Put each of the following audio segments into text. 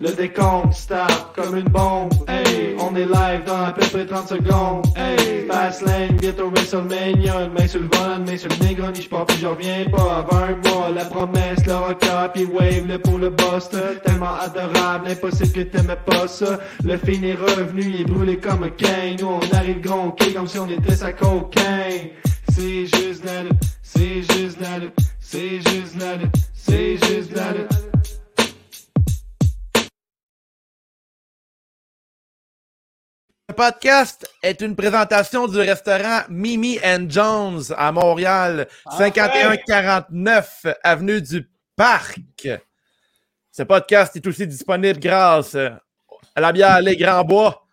Le décompte start comme une bombe. Hey, on est live dans à peu près 30 secondes. Hey, Fastlane, bientôt WrestleMania. Une main sur le volant, main sur le Negroni, j'pars puis j'en reviens pas. Avant un mois, la promesse, le rocker, puis wave le pour le boss. Tellement adorable, impossible que t'aimais pas ça. Le film est revenu, il est brûlé comme un cane. Nous on arrive gronqué comme si on était sa cocaine. C'est juste la c'est juste la c'est juste la c'est juste la Le podcast est une présentation du restaurant Mimi and Jones à Montréal, 5149 avenue du Parc. Ce podcast est aussi disponible grâce à la bière Les Grands Bois.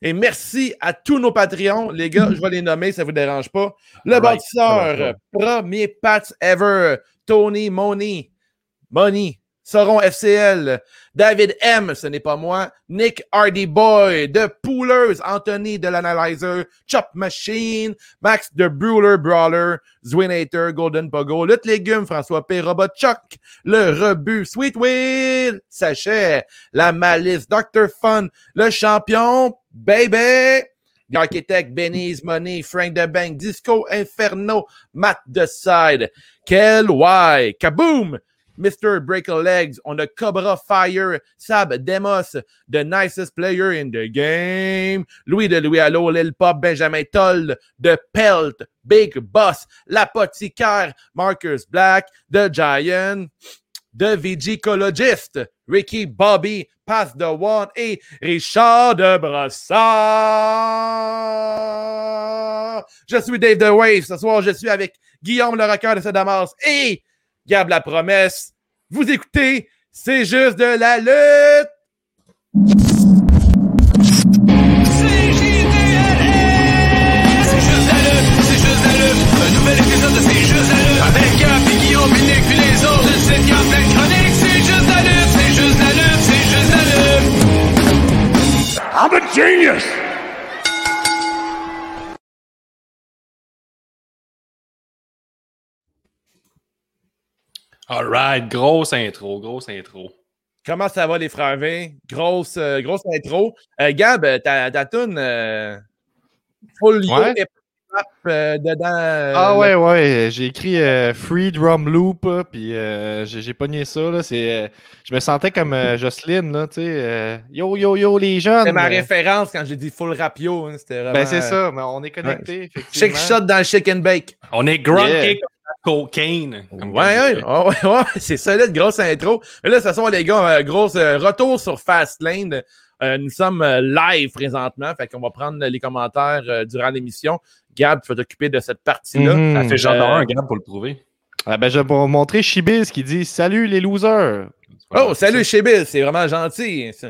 Et merci à tous nos Patreons. Les gars, je vais les nommer, ça ne vous dérange pas. Le bâtisseur, premier Pats ever, Tony Money, Money, Sauron FCL, David M, ce n'est pas moi, Nick Hardy Boy, The Poolers, Anthony de l'Analyzer, Chop Machine, Max The Brawler Brawler, Zwinator, Golden Pogo, Lutte Légumes, François P, Robot Chuck, Le Rebut, Sweet Will, Sachet, La Malice, Dr. Fun, Le Champion, Baby, The Architect, Benny's Money, Frank the Bank, Disco Inferno, Matt The Side, Kel Y, Kaboom, Mr. Break Legs, on a Cobra Fire, Sab Demos, the nicest player in the game, Louis de Louis Allo, Lil Pop, Benjamin Toll, The Pelt, Big Boss, L'Apothicaire, Marcus Black, The Giant, The Vigicologist, Ricky Bobby, Pass the One et Richard de Brossard. Je suis Dave The Wave. Ce soir, je suis avec Guillaume le rocker de Sedamas et Gab la promesse. Vous écoutez, c'est juste de la lutte. C'est juste la lutte, c'est juste la lutte. Un nouvel épisode de C'est juste la lutte. Avec Gab, puis Guillaume, puis Nick, puis les autres. Une sitcom pleine de chroniques. C'est juste la lutte, c'est juste la lutte, c'est juste la lutte. I'm a genius! Alright, grosse intro, grosse intro. Comment ça va, les frères V? Grosse, euh, grosse intro. Euh, Gab, euh, ta, ta toune, euh, full yo Ouais. euh, dedans. euh, Ah ouais, ouais, j'ai écrit euh, Free Drum Loop, puis euh, j'ai j'ai pogné ça, là, c'est... euh, je me sentais comme euh, Jocelyne, là, tu sais, euh, yo, yo, yo, les jeunes! C'est ma référence quand j'ai dit full rapio. Hein, C'était vraiment. Ben c'est ça, mais on est connectés, Shake effectivement. shot dans le chicken bake. On est grunky Yeah. comme la cocaine. Ouais, ouais, ouais, c'est solide, grosse intro. Mais là, ce sont les gars, euh, grosse euh, retour sur Fastlane. Euh, nous sommes euh, live présentement, fait qu'on va prendre les commentaires euh, durant l'émission. Gab, tu vas t'occuper de cette partie-là. Mhm. Ça fait genre Euh, un Gab pour le prouver. Ah, ben, je vais vous montrer Chibiz qui dit « Salut les losers! Oh, salut chez Bill, c'est vraiment gentil. Ça,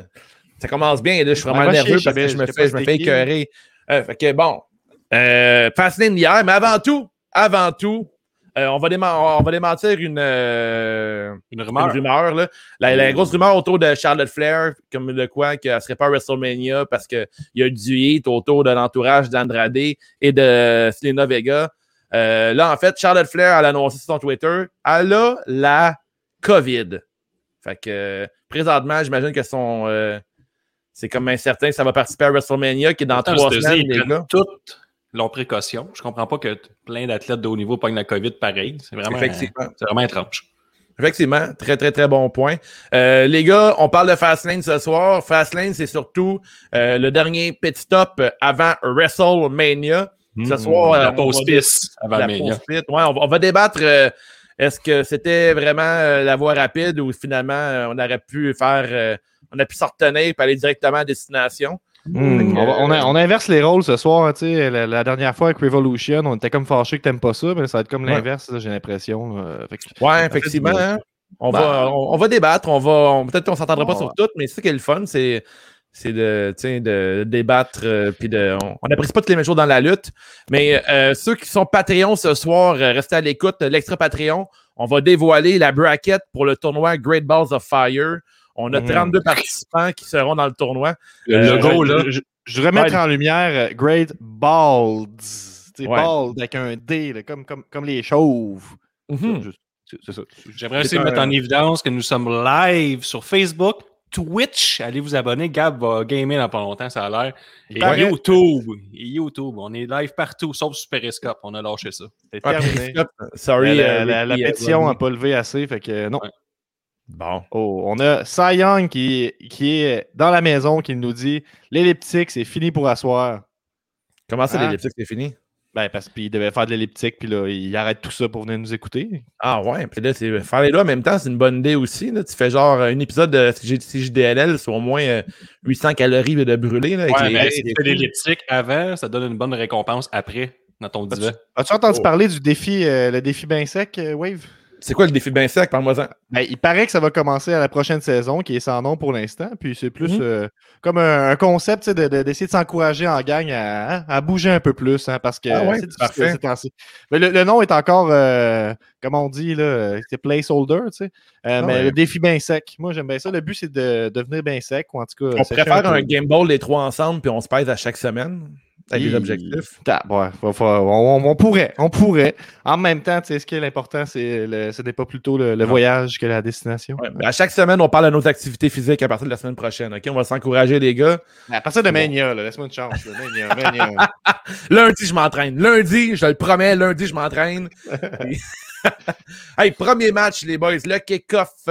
ça commence bien, là, je suis vraiment nerveux parce que Chibiz, je me fais, je me fais écœurer. Euh, fait que bon, euh, Fastlane hier, mais avant tout, avant tout, euh, on, va on va démentir une, euh, Une une rumeur. Là. La, la grosse rumeur autour de Charlotte Flair, comme de quoi qu'elle ne serait pas à WrestleMania parce qu'il y a du hit autour de l'entourage d'Andrade et de Selena Vega. Euh, là, en fait, Charlotte Flair, elle a annoncé sur son Twitter, elle a la COVID. Fait que présentement, j'imagine que son. euh, c'est comme incertain que ça va participer à WrestleMania qui est dans Attends, trois semaines, ils les prennent gars. toutes leurs précautions. Je comprends pas que plein d'athlètes de haut niveau pognent la COVID pareil. C'est vraiment, Effectivement. c'est vraiment étrange. Effectivement, très, très, très bon point. Euh, les gars, on parle de Fastlane ce soir. Fastlane, c'est surtout euh, le dernier pit stop avant WrestleMania. Ce soir, euh, la pause va- pisse avant la Mania. Ouais, on, va, on va débattre. euh, est-ce que c'était vraiment euh, la voie rapide ou finalement euh, on aurait pu faire, euh, on a pu s'en retenir et aller directement à destination? Hmm, on, va- on a- on inverse les rôles ce soir, la, la dernière fois avec Revolution, on était comme fâchés que t'aimes pas ça, mais ça va être comme l'inverse, j'ai l'impression. euh, Ouais, effectivement. hein. On, Ben, va, on, va débattre. On va, peut-être qu'on s'entendra pas Ouais. sur tout, mais c'est ça qui est le fun, c'est, c'est de, débattre. euh, puis de, on n'apprécie pas toutes les mêmes choses dans la lutte. Mais euh, ceux qui sont Patreon ce soir, euh, restez à l'écoute. L'extra Patreon, on va dévoiler la bracket pour le tournoi Great Balls of Fire. On a Mhm. 32 participants qui seront dans le tournoi. Le Euh, logo, je, là. je- je voudrais mettre Ouais. en lumière euh, Great Balds. Ouais. Bald avec un D, là, comme, comme, comme les chauves. Mhm. C'est c'est ça. J'aimerais C'est aussi un- mettre en évidence que nous sommes live sur Facebook, Twitch. Allez vous abonner. Gab va gamer dans pas longtemps, ça a l'air. Et. YouTube. Et YouTube. On est live partout, sauf sur Periscope. On a lâché ça. C'est terminé. Periscope, Sorry. la, euh, la- la Ricky, euh, pétition n'a pas levé assez, fait que non. Bon. Oh, on a Cy Young qui, qui est dans la maison qui nous dit l'elliptique, c'est fini pour asseoir. Comment ça, Ah. l'elliptique, c'est fini? Ben, parce qu'il devait faire de l'elliptique, puis là, il arrête tout ça pour venir nous écouter. Ah ouais, puis là, c'est faire les deux en même temps, c'est une bonne idée aussi. Là. Tu fais genre un épisode de CJ CJDLL, c'est au moins euh, 800 calories de brûler. Là, avec Ouais, les- mais les- si tu fais l'elliptique avant, ça donne une bonne récompense après dans ton divan. As-tu entendu Oh. parler du défi, euh, le défi bien sec, euh, Wave? C'est quoi le défi? Bien sec? Parle-moi-en. Ben, il paraît que ça va commencer à la prochaine saison, qui est sans nom pour l'instant. Puis c'est plus Mhm. euh, comme un, un concept sais, de- de- d'essayer de, s'encourager en gang à, hein, à bouger un peu plus, hein, parce que Ah ouais, c'est difficile. Mais le, le nom est encore, euh, comme on dit, c'est placeholder, tu sais. Euh, Ah mais ouais. le défi bien sec. Moi, j'aime bien ça. Le but, c'est de devenir bien sec, ou en tout cas. On faire peu. un Game Ball les trois ensemble, puis on se pèse à chaque semaine avec des objectifs. Ouais, on, pourrait, on pourrait. En même temps, tu sais, ce qui est l'important, c'est le- ce n'est pas plutôt le, voyage que la destination. Ouais, ben, à chaque semaine, on parle de nos activités physiques à partir de la semaine prochaine. OK? On va s'encourager, les gars. À partir de. Mania, laisse-moi une chance. là. Mania, Mania. Lundi, je m'entraîne. Lundi, je le promets, lundi, je m'entraîne. Hey, premier match, les boys. Le kick-off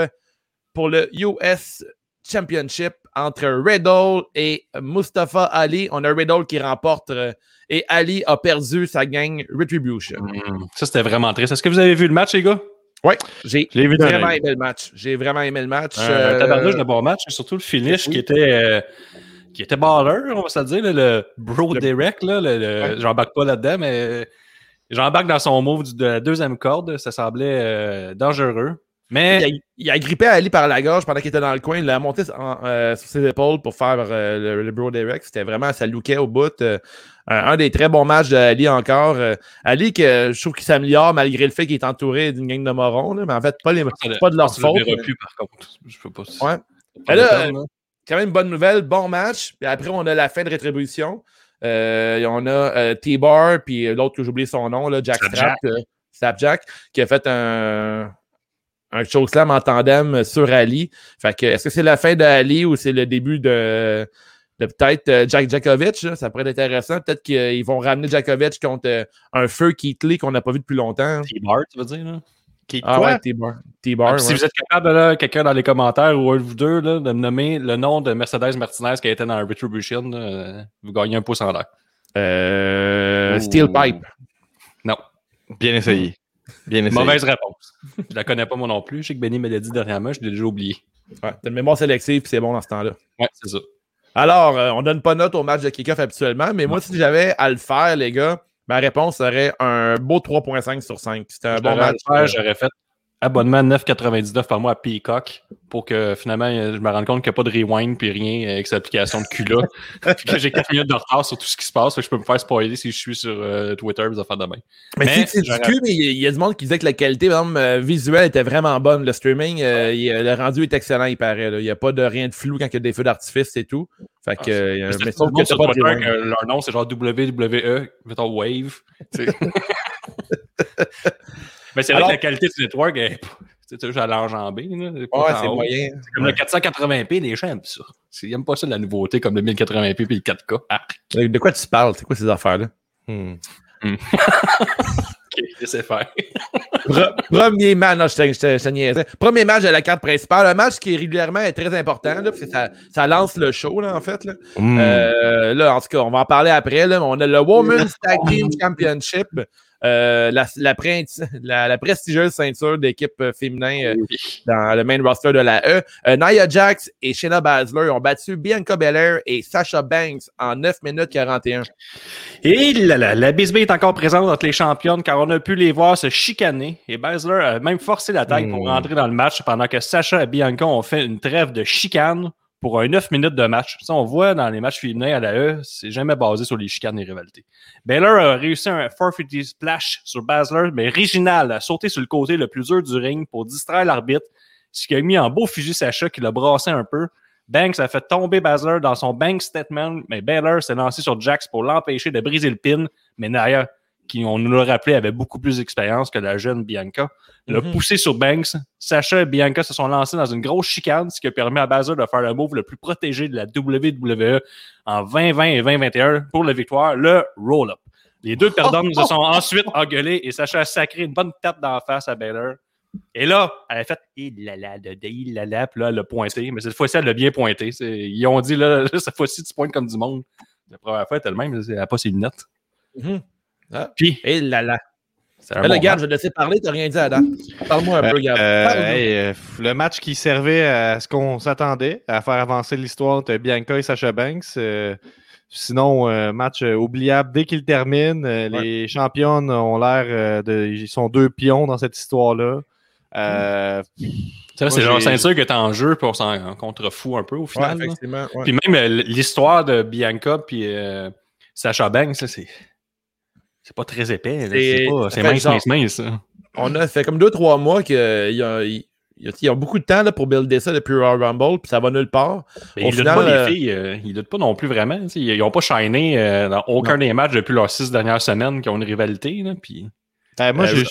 pour le US Championship entre Riddle et Mustafa Ali. On a Riddle qui remporte euh, et Ali a perdu sa gang Retribution. Hmm. Ça, c'était vraiment triste. Est-ce que vous avez vu le match, les gars? Ouais, j'ai vraiment aimé le match. J'ai vraiment aimé le match. Un Euh, tabarnouche de bon match, et surtout le finish oui. qui était euh, qui était baller, on va se le dire, là, le bro Le- direct. Là, le. J'embarque pas là-dedans, mais j'embarque dans son move de la deuxième corde. Ça semblait euh, dangereux. Mais Il a, il a grippé Ali par la gorge pendant qu'il était dans le coin. Il l'a monté en- euh, sur ses épaules pour faire euh, le, le Bro Direct. C'était vraiment, ça lookait au bout. euh, un, un des très bons matchs d'Ali encore. Ali, que je trouve qu'il s'améliore malgré le fait qu'il est entouré d'une gang de morons. là, mais en fait, pas, les, ça, pas de leur le faute. mais par contre. Je peux pas. Ouais. pas Mais là. Quand même bonne nouvelle. Bon match. Puis après, on a la fin de rétribution. On a T-Bar, puis l'autre que j'ai oublié son nom, là, Jack Strap, Slapjack, qui a fait un, un show slam en tandem sur Ali. Fait que, est-ce que c'est la fin d'Ali ou c'est le début de, de peut-être euh, Jack Djokovic? là? Ça pourrait être intéressant. Peut-être qu'ils vont ramener Djokovic contre euh, un feu Keith Lee qu'on n'a pas vu depuis longtemps. T-Bar, tu veux dire? Là? Qui, Ah quoi? ouais, T-Bar. T-Bar, Ah, puis Si ouais. vous êtes capable, là, quelqu'un dans les commentaires ou un de vous deux, là, de me nommer le nom de Mercedes Martinez qui a été dans Retribution, là, euh, vous gagnez un pouce en l'air. Euh. Steel Pipe. Non. Bien essayé. Bien essayé. Mauvaise réponse. Je la connais pas moi non plus. Je sais que Benny me l'a dit dernièrement, je l'ai déjà oublié. Ouais, t'as une mémoire sélective, puis c'est bon dans ce temps-là. Ouais, c'est ça. Alors, euh, on donne pas note au match de kick-off habituellement, mais moi, si j'avais à le faire, les gars, ma réponse serait un beau 3.5 sur 5. C'était un Je bon match. à le faire, J'aurais fait abonnement 9,99 par mois à Peacock pour que finalement je me rende compte qu'il n'y a pas de rewind puis rien avec cette application de cul-là. Puis que j'ai 4 minutes de retard sur tout ce qui se passe. fait que je peux me faire spoiler si je suis sur euh, Twitter des affaires de même. Mais, Mais c'est du cul, mais il y, a- il y a du monde qui disait que la qualité euh, visuelle était vraiment bonne. Le streaming, euh, il- le rendu est excellent, il paraît. là. Il n'y a pas de rien de flou quand il y a des feux d'artifice et tout. Fait que, euh, Mais tout que sur pas de Twitter rewind. que leur nom c'est genre WWE, mettons Wave. tu. Mais c'est vrai Alors- que la qualité du network est toujours à l'enjambée. Ouais, c'est moyen. C'est Comme le 480p, les gens aiment ça. Ils n'aiment pas ça la nouveauté comme le 1080p puis le 4K. Ah, De de quoi tu parles? C'est quoi ces affaires-là? Hmm. laissez faire. Pre- Premier match, non, je te, je te- je te niaisais. Premier match de la carte principale. Un match qui régulièrement est très important, là, parce que ça, ça lance le show, là, en fait. Là. Hmm. Euh, là, en tout cas, on va en parler après. Là. On a le Women's Tag Team Championship, euh, la, la, la- la prestigieuse ceinture d'équipe euh, féminin euh, dans le main roster de la E. Euh, Nia Jax et Shayna Baszler ont battu Bianca Belair et Sasha Banks en 9 minutes 41. Et là, la bisbee est encore présente entre les championnes car on a pu les voir se chicaner. Et Baszler a même forcé la taille pour Hmm. rentrer dans le match pendant que Sacha et Bianca ont fait une trêve de chicane pour un 9 minutes de match. Ça, on voit dans les matchs féminins à la E, c'est jamais basé sur les chicanes et rivalités. Baylor a réussi un 450 splash sur Baszler, mais Reginald a sauté sur le côté le plus dur du ring pour distraire l'arbitre, ce qui a mis en beau fusil Sacha qui l'a brassé un peu. Banks a fait tomber Baszler dans son bank statement, mais Baylor s'est lancé sur Jax pour l'empêcher de briser le pin. Mais Naya, qui, on nous l'a rappelé, avait beaucoup plus d'expérience que la jeune Bianca, l'a Mhm. poussé sur Banks. Sacha et Bianca se sont lancés dans une grosse chicane, ce qui a permis à Baszler de faire le move le plus protégé de la WWE en 2020 et 2021 pour la victoire, le roll-up. Les deux perdants se sont ensuite engueulés et Sacha a sacré une bonne tape d'en face à Baylor. Et là, elle a fait il la la il la la, puis là, elle l'a pointé. Mais cette fois-ci, elle l'a bien pointé. Ils ont dit là, cette fois-ci, tu pointes comme du monde. La première fois, elle était le même, elle n'a pas ses lunettes. Mhm. Ah. Puis, Et là là. Là, bon Gab, match. je vais te laisser parler, t'as rien dit à date. Parle-moi un peu, Gab. Euh, hey, euh, le match qui servait à ce qu'on s'attendait, à faire avancer l'histoire entre Bianca et Sasha Banks. euh, sinon, euh, match euh, oubliable dès qu'il termine. Euh, Les championnes ont l'air euh, de. Ils sont deux pions dans cette histoire-là. Euh, Ça, c'est j'ai- ceinture qui est en jeu, puis on s'en contrefout un peu au final. ouais. Puis même euh, l'histoire de Bianca puis euh, Sacha Banks, ça, c'est. C'est pas très épais. là. C'est- pas- mince, mince, mince. ça. On a fait comme deux, trois mois qu'ils ont beaucoup de temps là, pour builder ça depuis Royal Rumble, puis ça va nulle part. Mais Au ils luttent final, pas, euh, les filles. euh, ils luttent pas non plus vraiment. Ils n'ont pas shiné euh, dans aucun des matchs depuis leurs six dernières semaines qui ont une rivalité. Là, puis... euh, moi, Euh,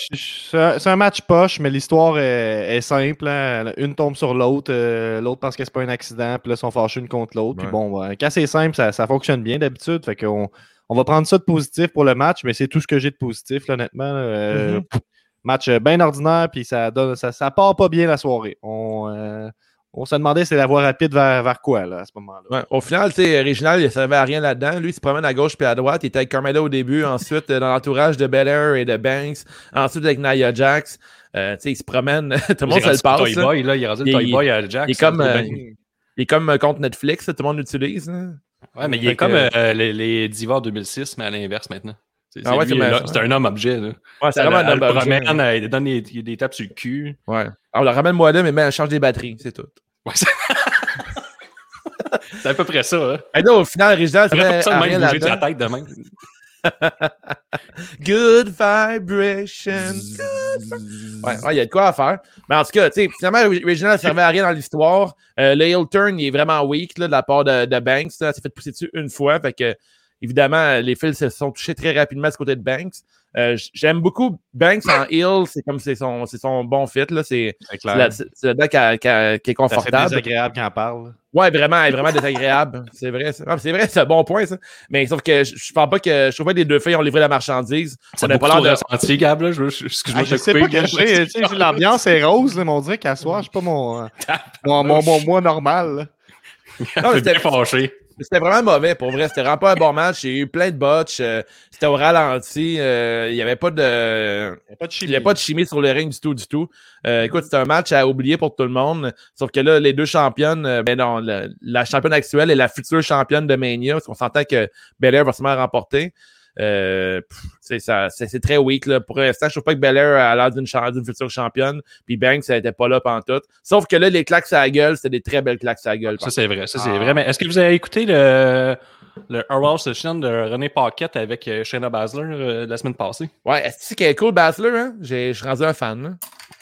c'est un- match poche, mais l'histoire est, est simple. hein. Une tombe sur l'autre, euh, l'autre pense que c'est pas un accident, puis là, ils sont fâchés une contre l'autre. Puis Ouais. bon, ouais, quand c'est simple, ça, ça fonctionne bien d'habitude. Fait qu'on on va prendre ça de positif pour le match, mais c'est tout ce que j'ai de positif, là, honnêtement. Euh, Mhm. Match euh, bien ordinaire, puis ça, donne, ça, ça part pas bien la soirée. On, euh, on se demandait c'est la voie rapide vers, vers quoi, là, à ce moment-là. Ouais. Au final, tu sais, Réginal, il ne servait à rien là-dedans. Lui, il se promène à gauche puis à droite. Il était avec Carmela au début, ensuite euh, dans l'entourage de Belair et de Banks, ensuite avec Nia Jax. Euh, tu sais, il se promène, tout le monde Il se est le passe. Toy là. Boy, là, il est rendu le Il- Toy Boy à Jack. il est comme, euh. Il est comme contre Netflix, tout le monde l'utilise. hein. Ouais, mais il est comme euh, les, les Divas 2006, mais à l'inverse maintenant. C'est Ah ouais, c'est c'est c'est un homme-objet. là. Ouais, c'est Elle- vraiment un elle le homme objet. promène, elle donne des, des tapes sur le cul. Ouais. Alors, ramène-moi là, mais mets- change des batteries, c'est tout. Ouais, c'est... c'est à peu près ça. Hein. Et là, au final, à de rien la tête de même. Good vibration. Ouais, ouais, il y a de quoi à faire. Mais en tout cas, tu sais, finalement, Reginald ne servait à rien dans l'histoire. Euh, le heel turn, il est vraiment weak là, de la part de, de Banks. Il s'est fait pousser dessus une fois. Fait que, évidemment, les fils se sont touchés très rapidement du côté de Banks. Euh, J'aime beaucoup Banks en heel. C'est comme c'est son, c'est son bon fit. là. C'est C'est c'est c'est- c'est là-dedans qui est confortable. désagréable quand on parle. Ouais, vraiment, elle est vraiment désagréable. C'est vrai. Ah, C'est vrai, c'est un bon point, ça. Mais sauf que je, je pense pas que. Je trouve pas que les deux filles ont livré la marchandise. Ça n'a pas l'air de ressenti, Gab. Là. Je, je, excuse-moi Ah, je sais pas que L'ambiance est rose, là, mais on dirait qu'à soir, je suis pas mon, mon, mon, mon moi normal. là. Non, c'était- fâché. C'était vraiment mauvais, pour vrai. C'était vraiment pas un bon match. Il y a eu plein de botches. euh, c'était au ralenti. euh, il n'y avait pas de. Il y a pas de Il chimie. n'y avait pas de chimie sur le ring du tout, du tout. Euh, écoute, c'était un match à oublier pour tout le monde. Sauf que là, les deux championnes, euh, ben non, la, la championne actuelle et la future championne de Mania, parce qu'on s'entend que Belair va sûrement remporter. Euh, c'est ça, c'est c'est très weak. Là. Pour l'instant, je trouve pas que Belair a l'air d'une future championne. Puis Banks, ça n'était pas là pantoute. Sauf que là, les claques à la gueule, c'était des très belles claques à la gueule. Ça, c'est vrai. Ça, c'est Ah. vrai. Mais est-ce que vous avez écouté le, le Session de René Paquette avec euh, Shayna Baszler euh, la semaine passée? Ouais, est-ce qu'elle est cool, Basler? Hein? J'ai- Je suis rendu un fan. là.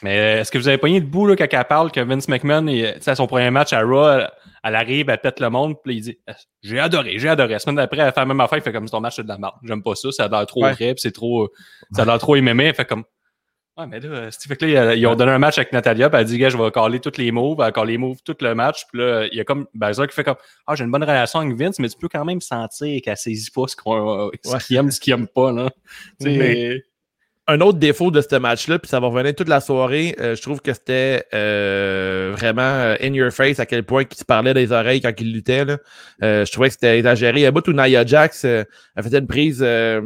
Mais euh, est-ce que vous avez pogné debout là, quand elle parle que Vince McMahon, il- tu sais, à son premier match à Raw, elle, arrive, elle pète le monde, puis il dit J'ai adoré, j'ai adoré. La semaine d'après, elle fait la même affaire, il fait comme ton match, c'est de la merde. J'aime pas ça, ça a l'air trop Ouais. vrai, c'est trop. euh, Ça a l'air trop MMA. Elle fait comme Ouais, mais là, Steve, fait que là, ils ont donné un match avec Natalia, puis elle dit, gars, je vais caller tous les moves, elle les moves tout le match, puis là, il y a comme Baszler qui fait comme, ah, j'ai une bonne relation avec Vince, mais tu peux quand même sentir qu'elle saisit pas ce qu'on- Ouais. qu'il aime, ce qu'il aime pas, là. Tu sais, Mais- un autre défaut de ce match-là, puis ça va revenir toute la soirée, euh, je trouve que c'était euh, vraiment euh, in your face à quel point il se parlait des oreilles quand il luttait. Là. Euh, je trouvais que c'était exagéré. Il y a un bout où Nia Jax euh, elle faisait une prise, euh,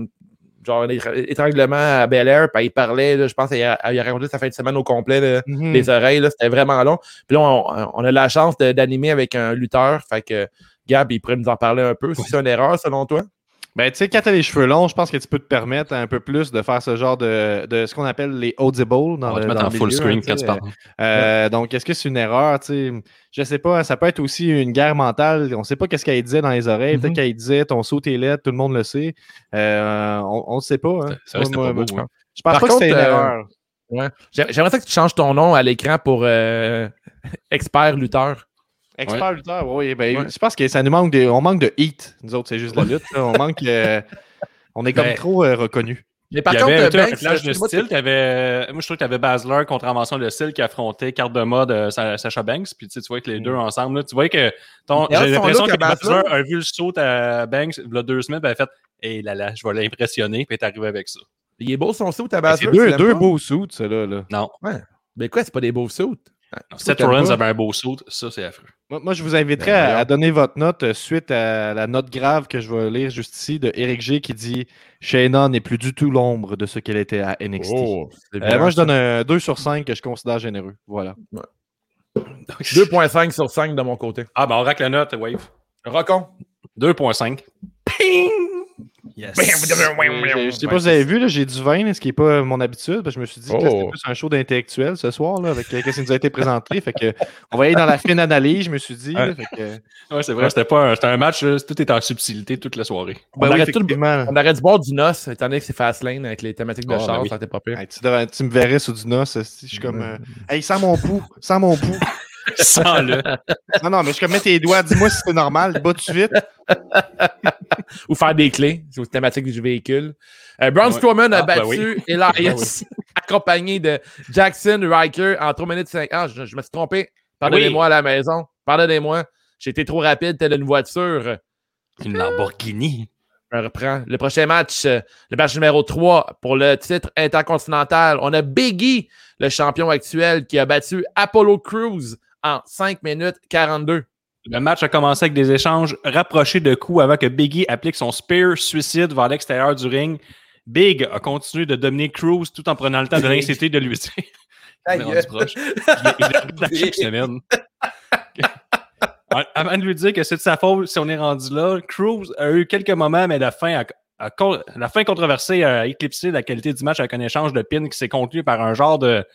genre un étra- étranglement à Bel Air, puis il parlait, là, je pense qu'il a, a raconté sa fin de semaine au complet, là, Mhm. les oreilles, c'était vraiment long. Puis là, on, on a la chance d'animer avec un lutteur, fait que Gab, il pourrait nous en parler un peu. Si c'est une erreur, selon toi? Ben, tu sais, quand t'as les cheveux longs, je pense que tu peux te permettre un peu plus de faire ce genre de, de ce qu'on appelle les audibles dans on va le, te mettre dans en full screen hein, quand tu parles. Euh, donc, est-ce que c'est une erreur? tu sais? Je sais pas, ça peut être aussi une guerre mentale. On sait pas qu'est-ce qu'elle disait dans les oreilles. Peut-être Mhm. qu'elle disait ton saut est laid, tout le monde le sait. Euh, on ne sait pas. hein. C'est c'était Moi, pas beau, moi, hein. Je pense Par pas que c'était une euh, erreur. Ouais. J'ai- J'aimerais ça que tu changes ton nom à l'écran pour euh, expert lutteur. Expert lutteur, oui. Ben, Ouais. Je pense que ça nous manque de, on manque de heat. Nous autres, c'est juste la lutte. On manque. euh, on est comme Ben, trop euh, reconnus. Mais par Il y contre, avait un Banks, clash de style. t'avais- Moi, je trouve que tu avais Basler contre Invention de style qui affrontait carte de mode euh, Sa- Sacha Banks. Puis tu sais, tu vois que les deux ensemble, là, tu vois que ton- j'ai l'impression que Basler a vu le saut à Banks il y a deux semaines. Puis elle a fait Hé là là, je vais l'impressionner. Puis est arrivé avec ça. Il est beau son saut à C'est Basler. deux, l'aimes deux beaux suits, ceux-là. Là. Non. Mais quoi, c'est pas des beaux sauts? Non, Seth Rollins avait un beau saut. Ça, c'est affreux. Moi, moi, je vous inviterais Ben, à, donner votre note euh, suite à la note grave que je vais lire juste ici de Eric G qui dit Shayna n'est plus du tout l'ombre de ce qu'elle était à NXT. Oh, Euh, moi, je donne un 2 sur 5 que je considère généreux. Voilà. 2.5 sur 5 de mon côté. Ah, ben on racle la note, Wave. Rocon. 2.5. Ping! Yes. Je, sais pas si vous avez vu, là, j'ai du vin, ce qui n'est pas mon habitude. parce que je me suis dit que c'était Oh. plus un show d'intellectuel ce soir là, avec euh, ce qui nous a été présenté. fait que, on va aller dans la fine analyse, je me suis dit. là, Ouais. fait que- Ouais, c'est vrai, c'était pas un, c'était un match, là, tout est en subtilité toute la soirée. Ben On oui, arrête tout le- effectivement. On arrête de boire du noce, étant donné que c'est Fastlane avec les thématiques de Oh, ben oui. ça n'était pas pire. Hey, tu, devrais- tu me verrais sous du noce. si Je suis comme. euh, hey, sans mon pouls, sans mon pouls. Sans le. Non, non, mais je comme mets tes doigts, dis-moi si c'est normal, bats tout de suite. Ou faire des clés, c'est aux thématiques du véhicule. Euh, Braun Ouais. Strowman a Ah, ben battu Elias, accompagné de Jackson Riker en 3 minutes 5 Ah, je, je me suis trompé. Pardonnez-moi à la maison. Pardonnez-moi. J'ai été trop rapide, telle une voiture. Une Lamborghini. Je reprends. Le prochain match, euh, le match numéro 3 pour le titre intercontinental. On a Biggie, le champion actuel, qui a battu Apollo Crews en 5 minutes 42. Le match a commencé avec des échanges rapprochés de coups avant que Biggie applique son spear suicide vers l'extérieur du ring. Big a continué de dominer Cruz tout en prenant le temps de l'inciter de lui proche. Je l'ai- semaine. Avant de lui dire que c'est de sa faute si on est rendu là, Cruz a eu quelques moments, mais la fin, a- la fin controversée a éclipsé la qualité du match avec un échange de pins qui s'est conclu par un genre de,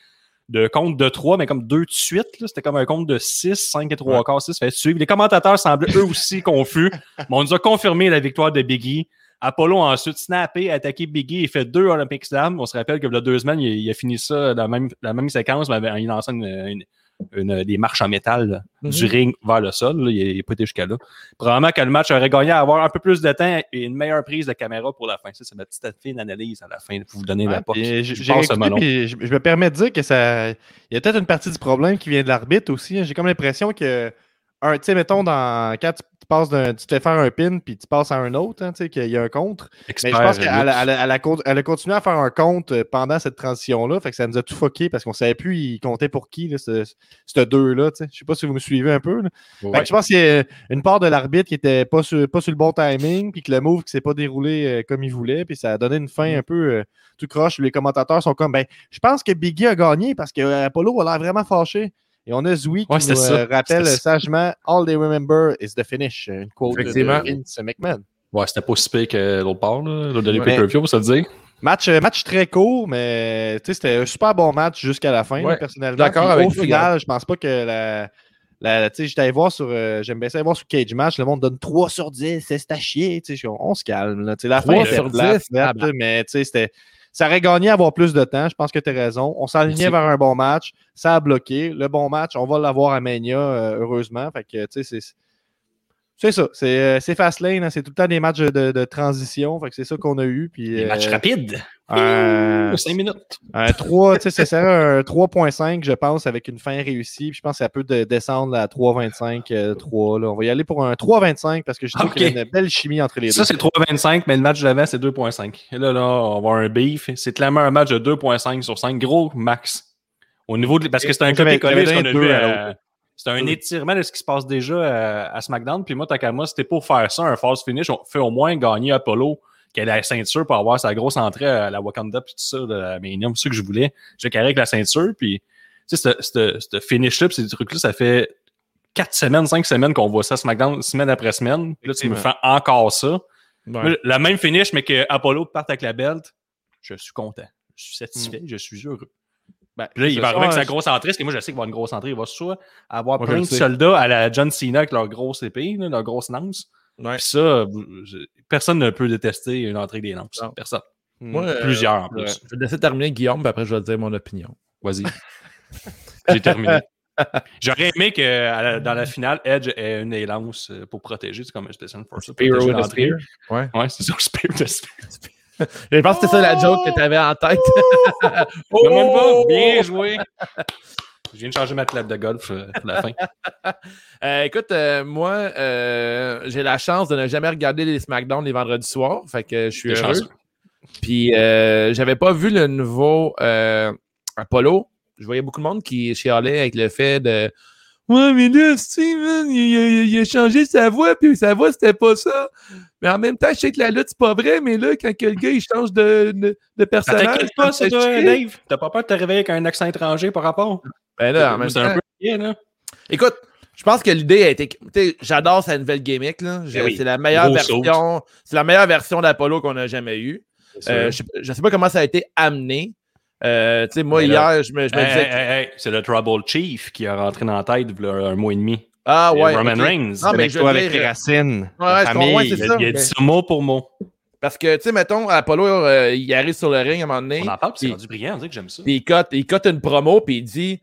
de compte de 3, mais comme deux de suite. là. C'était comme un compte de 6, 5 et 3 quarts, 6 fait suivre. Les commentateurs semblaient eux aussi confus, mais on nous a confirmé la victoire de Biggie. Apollo a ensuite snappé, attaqué Biggie et fait deux Olympic Slam. On se rappelle que a deux semaines, il, il a fini ça dans la même, la même séquence, mais en lançant une, une- une- des marches en métal là, du Mhm. ring vers le sol. là. Il n'a pas été jusqu'à là. Probablement que le match aurait gagné à avoir un peu plus de temps et une meilleure prise de caméra pour la fin. Ça, c'est ma petite fine analyse à la fin pour vous donner la porte. je, je me permets de dire que ça. Il y a peut-être une partie du problème qui vient de l'arbitre aussi. hein. J'ai comme l'impression que. Un- Tu sais, mettons, dans, quand tu, tu passes d'un. Tu te fais faire un pin, puis tu passes à un autre, hein, tu sais, qu'il y a un contre. Mais je pense qu'elle a, elle a- elle a con- elle a continué à faire un compte euh, pendant cette transition-là. Fait que ça nous a tout fucké parce qu'on savait plus il comptait pour qui, là, ce, ce deux-là. tu sais. Je sais pas si vous me suivez un peu. là. Fait que je pense qu'il y a une part de l'arbitre qui était pas sur, pas sur le bon timing, puis que le move qui s'est pas déroulé euh, comme il voulait, puis ça a donné une fin un peu euh, tout croche. Les commentateurs sont comme ben, je pense que Biggie a gagné parce que Apollo a l'air vraiment fâché. Et on a Zoui qui Ouais, nous ça. euh, rappelle ça. sagement All they remember is the finish. Une quote de. Vince McMahon. Ouais, c'était pas si pire que l'autre part, là, l'autre de Ouais. pay-per-view, pour se le dire. Match, euh, match très court, mais tu sais, c'était un super bon match jusqu'à la fin, Ouais, personnellement. d'accord avec Au final, je pense pas que la. la tu sais, j'étais allé voir sur. euh, J'aime bien ça aller voir sur Cage Match. Le monde donne 3 sur 10, c'est à chier. tu sais, On, on se calme. Là, Tu sais, la fin 3 était sur plate, 10, plate, ah ben. mais tu sais, c'était. Ça aurait gagné à avoir plus de temps. Je pense que tu as raison. On s'alignait vers un bon match. Ça a bloqué. Le bon match, on va l'avoir à Mania, euh, heureusement. Fait que, tu sais, c'est. C'est ça, c'est euh, c'est Fastlane, hein, c'est tout le temps des matchs de, de transition, fait que c'est ça qu'on a eu. Puis, Les euh, matchs rapides. un- 5 minutes. un 3, tu sais, ça serait un 3.5, je pense, avec une fin réussie. Puis je pense que ça peut de- descendre à 3.25, euh, 3. Là. On va y aller pour un 3.25 parce que je trouve qu'il y a une belle chimie entre les Ça, deux. c'est 3,25, mais le match d'avant, c'est 2,5. Et là, là, on va avoir un beef. C'est clairement un match de 2,5 sur 5. Gros max. Au niveau de. Parce que c'est un copier-coller, qu'on a vu. à- C'est un étirement de ce qui se passe déjà à, à SmackDown. Puis moi, moi, c'était pour faire ça, un false finish. On fait au moins gagner Apollo, qui a la ceinture pour avoir sa grosse entrée à la Wakanda, puis tout ça, de la Mania. C'est ça que je voulais. J'ai carré avec la ceinture, puis tu sais, ce- ce ce finish-là, ces trucs-là, ça fait 4 semaines, 5 semaines qu'on voit ça à SmackDown, semaine après semaine. Puis là, tu me fais encore ça. Ouais. La même finish, mais que Apollo parte avec la belt, je suis content. Je suis satisfait, je suis heureux. Ben, Puis là, il va ça, arriver avec sa je- grosse entrée, parce que moi, je sais qu'il va avoir une grosse entrée. Il va soit avoir Moi, plein le de sais. soldats à la John Cena avec leur grosse épée, là, leur grosse lance. Ouais. Puis ça, personne ne peut détester une entrée des lances. Non. Personne. Moi, euh, Plusieurs en plus. ouais. Je vais laisser terminer Guillaume, puis après, je vais dire mon opinion. Vas-y. J'ai terminé. J'aurais aimé que la- dans la finale, Edge ait une des lances euh, pour protéger. C'est comme un Special Force. Spear protéger with a l'entrée. spear? Ouais. Ouais, c'est ça, Spear. Je pense que c'était ça la joke que tu avais en tête. Oh! Même pas. Bien joué. Je viens de changer ma tête de golf euh, pour la fin. Euh, écoute, euh, moi, euh, j'ai la chance de ne jamais regarder les SmackDown les vendredis soirs. Fait que je suis heureux. chanceux. Puis, euh, j'avais pas vu le nouveau euh, Apollo. Je voyais beaucoup de monde qui chialait avec le fait de Ouais, mais là, Steven, il, a- il a changé sa voix, puis sa voix, c'était pas ça. Mais en même temps, je sais que la lutte, c'est pas vrai, mais là, quand le gars, il change de, de, personnage. t'inquiète pas, toi. Dave? T'as pas peur de te réveiller avec un accent étranger par rapport? Ben là, en même C'est temps. un peu bien, là. Écoute, je pense que l'idée a été. tu sais, J'adore sa nouvelle gimmick. là. Ben oui. C'est la meilleure version. C'est la meilleure version d'Apollo qu'on a jamais eue. Euh, je sais pas comment ça a été amené. Euh, tu sais, moi, là- hier, je me, je me Hey, disais. hey, hey, hey, c'est le Trouble Chief qui a rentré dans la tête il y a un mois et demi. ah ouais. Roman ok. Reigns. Non, mais avec je toi, avec les racines. Ouais, ouais, ouais, famille. c'est Il ça. a, il a mais- dit ça mot pour mot. Parce que, tu sais, mettons, Apollo, euh, il arrive sur le ring à un moment donné. On en parle, puis c'est rendu brillant, on dirait que j'aime ça. Puis il cote, il cote une promo, puis il dit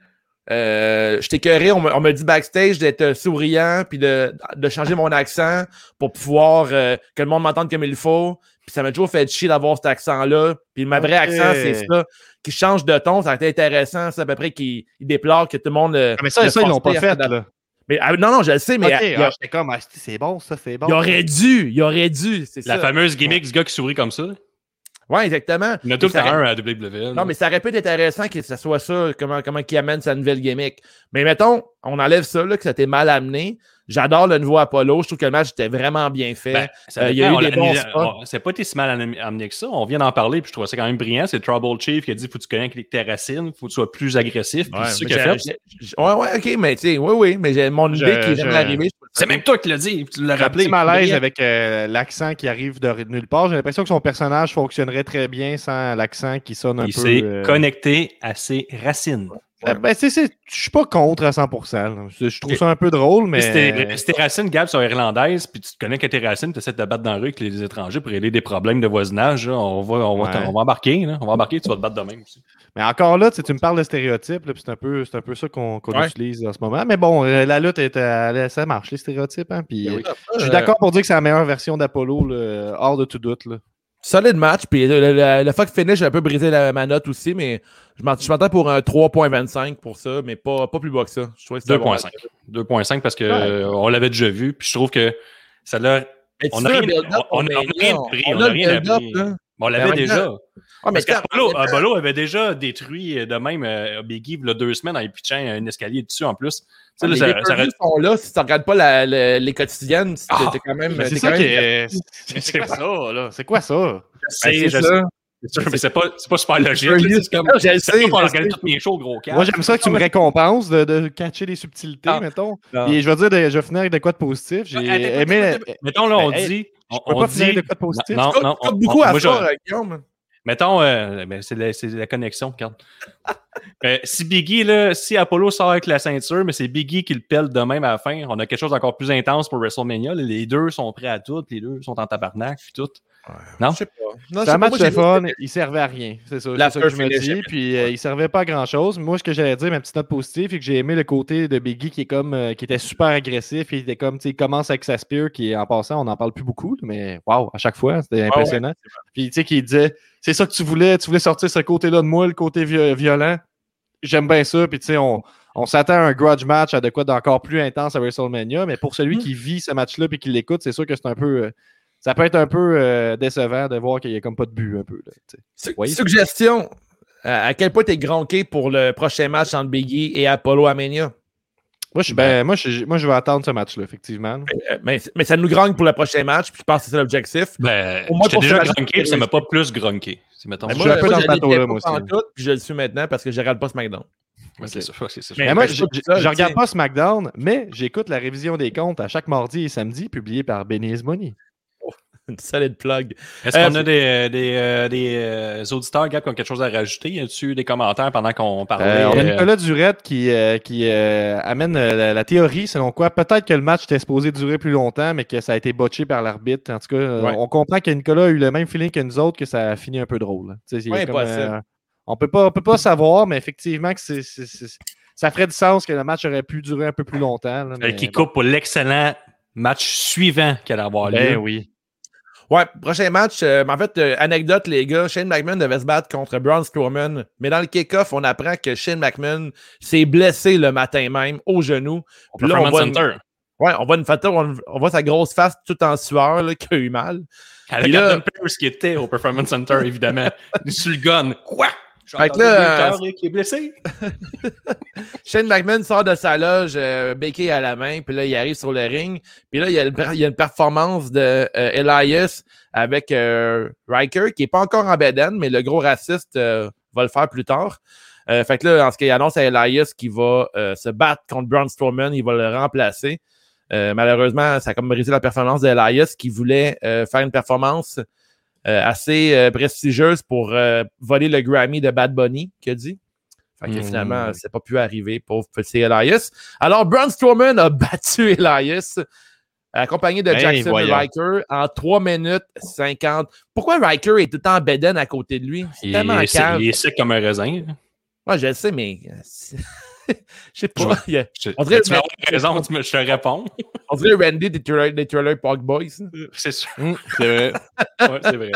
euh, Je t'ai écœuré, on me, on me dit backstage d'être souriant, puis de, de changer mon accent pour pouvoir euh, que le monde m'entende comme il faut. Puis ça m'a toujours fait chier d'avoir cet accent-là. Puis ma vraie Ok. accent, c'est ça. Qui change de ton, ça a été intéressant. C'est à peu près qu'il il déplore que tout le monde. euh, Ah, mais ça, ça ils l'ont pas fait, là. Mais, ah, non, non, je le sais, mais Ok, il, ah, j'étais comme, ah, c'est bon, ça, c'est bon. il aurait dû. Il aurait dû. C'est La ça. fameuse gimmick du gars qui sourit comme ça. Ouais, exactement. Il y en a tout un à WWE. Non, mais ça aurait pu être intéressant que ce soit ça, comment, comment il amène sa nouvelle gimmick. Mais mettons, on enlève ça, là, que ça a été mal amené. J'adore le nouveau Apollo. Je trouve que le match était vraiment bien fait. Ben, Euh, il y a eu des bons spots. C'est pas été si mal amené que ça. On vient d'en parler, puis je trouvais ça quand même brillant. C'est Trouble Chief qui a dit faut que tu connaisses tes racines, faut que tu sois plus agressif. puis Ouais, qu'il a fait. j'ai- ouais, ouais, ok, mais tu sais, oui, oui, mais j'ai mon Je- idée qui vient d'arriver. C'est même toi qui l'as dit, tu l'as rappelé. petit malaise avec euh, l'accent qui arrive de nulle part. J'ai l'impression que son personnage fonctionnerait très bien sans l'accent qui sonne un Il peu. s'est euh, connecté à ses racines. Euh, ben, tu sais, c'est- je suis pas contre à 100%. là. Je, je trouve ça un peu drôle, mais. Si tes, racines, Gab, sont irlandaises, puis tu te connais que tes racines, tu essaies de te battre dans la rue avec les étrangers pour régler des problèmes de voisinage, là, on, va, on, va, Ouais. on va embarquer. là. On va embarquer, tu vas te battre de même aussi. Mais encore là, tu me parles de stéréotypes, puis c'est un peu, c'est un peu ça qu'on qu'on Ouais. utilise en ce moment. Mais bon, euh, la lutte, est, euh, ça marche, les stéréotypes. Hein, puis, Ben oui. Je suis d'accord pour dire que c'est la meilleure version d'Apollo, hors de tout doute. Là. Solide match. Puis le, le, le- le fuck finish, j'ai un peu brisé la, ma note aussi, mais je m'attends pour un 3.25 pour ça, mais pas, pas plus bas que ça. Je trouvais que c'était un bon 2.5. 2.5 parce qu'on l'avait déjà vu, puis je trouve que ça l'a. Mais On a rien- on- on a rien pris, on a a rien appris. Là. On l'avait Mais en déjà. Ah, mais Parce attends, Apollo avait déjà détruit euh, de même euh, il y a deux semaines en lui pitchant un escalier dessus en plus. Tu sais, là, les ça- sont là. Si tu regardes pas la- la- les quotidiennes, c'est Ah, t'es quand même. C'est ça même- qui est. C'est quoi? ça, là? C'est quoi ça? Ben, c'est ça. sais, c'est sûr, mais c'est pas, pas super logique. Là, C'est comme. Je le C'est sais. pas regarder tous mes shows, gros cas. Moi, j'aime ça que tu me récompenses de, de catcher les subtilités, Ah. mettons. Ah. Et je vais dire, je vais finir avec de quoi de positif. J'ai aimé. Mettons, là, on Hey, dit. Je On, peux on pas finir dit. de quoi de positif. Non, non, on- beaucoup on- à moi, je- ça, Guillaume. Mettons, euh, ben, c'est la, connexion, regarde. Euh, si Biggie, là, si Apollo sort avec la ceinture, mais c'est Biggie qui le pèle de même à la fin, on a quelque chose d'encore plus intense pour WrestleMania. Les deux sont prêts à tout, les deux sont en tabarnak, puis tout. Non? Je sais pas. Sais un pas, match de fun, il servait à rien. C'est ça, ça que je me dis. Puis euh, il servait pas à grand chose. Moi, ce que j'allais dire, ma petite note positive, c'est que j'ai aimé le côté de Biggie qui est comme euh, qui était super agressif. Il était comme, tu sais, il commence avec sa spear, qui en passant, on n'en parle plus beaucoup, mais waouh, à chaque fois, c'était impressionnant. Puis tu sais, qui disait, c'est ça que tu voulais, tu voulais sortir ce côté-là de moi, le côté vi- violent. J'aime bien ça. Puis tu sais, on, on s'attend à un grudge match à de quoi d'encore plus intense à WrestleMania, mais pour celui Mm. qui vit ce match-là et qui l'écoute, c'est sûr que c'est un peu. euh, ça peut être un peu euh, décevant de voir qu'il n'y a comme pas de but un peu. Là, tu sais. Su- Oui. Suggestion. À quel point t'es gronqué pour le prochain match entre Biggie et Apollo Amania? moi, je, suis ben, moi, je, moi, je vais attendre ce match-là, effectivement. Euh, Mais, mais ça nous grogne pour le prochain match, puis je pense que c'est l'objectif. Ben, j'étais pour déjà puis ça m'a pas plus mettons. Ben, moi, un peu dans je bateau-là, moi pas aussi. puis je le suis maintenant parce que je regarde pas SmackDown. Ça. Mais- Mais moi, ben, je, je- je- je regarde tu pas SmackDown, mais j'écoute la révision des comptes à chaque mardi et samedi, publié par Benny Money. Une solide plug. Est-ce Euh, qu'on a des, des, euh, des euh, auditeurs, Gab, qui ont quelque chose à rajouter? Y a-tu des commentaires pendant qu'on parlait? Euh, on a euh, Nicolas Durette qui, euh, qui euh, amène euh, la, la théorie selon quoi peut-être que le match était supposé durer plus longtemps, mais que ça a été botché par l'arbitre. En tout cas, euh, Ouais. on comprend que Nicolas a eu le même feeling que nous autres, que ça a fini un peu drôle. a Ouais, comme, euh, on peut pas, on peut pas savoir, mais effectivement que c'est, c'est- c'est- ça ferait du sens que le match aurait pu durer un peu plus longtemps. là, euh, mais qui coupe pour l'excellent match suivant qu'elle allait avoir lieu. Ben oui. Ouais, prochain match. euh, en fait, euh, anecdote, les gars, Shane McMahon devait se battre contre Braun Strowman. Mais dans le kick-off, on apprend que Shane McMahon s'est blessé le matin même au genou. Puis là, on Performance voit une- Center. Ouais, on voit une photo, on, on voit sa grosse face tout en sueur, là, qui a eu mal. Avec Puis là- Adam Pearce qui était au Performance Center, évidemment. sur le gun. Quoi? Fait que là, euh, qui est blessé. Shane McMahon sort de sa loge, euh, béquille à la main, puis là, il arrive sur le ring. Puis là, il y a, le- il y a une performance de euh, Elias avec euh, Riker, qui est pas encore en bedaine, mais le gros raciste euh, va le faire plus tard. Fait que là, en ce qu'il annonce à Elias qu'il va se battre contre Braun Strowman, il va le remplacer. Malheureusement, ça a comme brisé la performance d'Elias qui voulait faire une performance assez euh, prestigieuse pour euh, voler le Grammy de Bad Bunny, a dit. Fait que Mm. finalement, c'est pas pu arriver, pauvre petit Elias. Alors, Braun Strowman a battu Elias, accompagné de Hey, Jackson voyons. Riker, en 3 minutes 50. Pourquoi Riker est tout le temps en à côté de lui? C'est Il tellement est, sec- calme. il est sec comme un raisin. Ouais, je le sais, mais... euh, Je sais pas. Je- On dirait- tu avoir raison, tu me- je te réponds. On dirait Randy des Trailer, des Trailer Park Boys. C'est sûr. Hum, c'est vrai. Ouais, c'est vrai.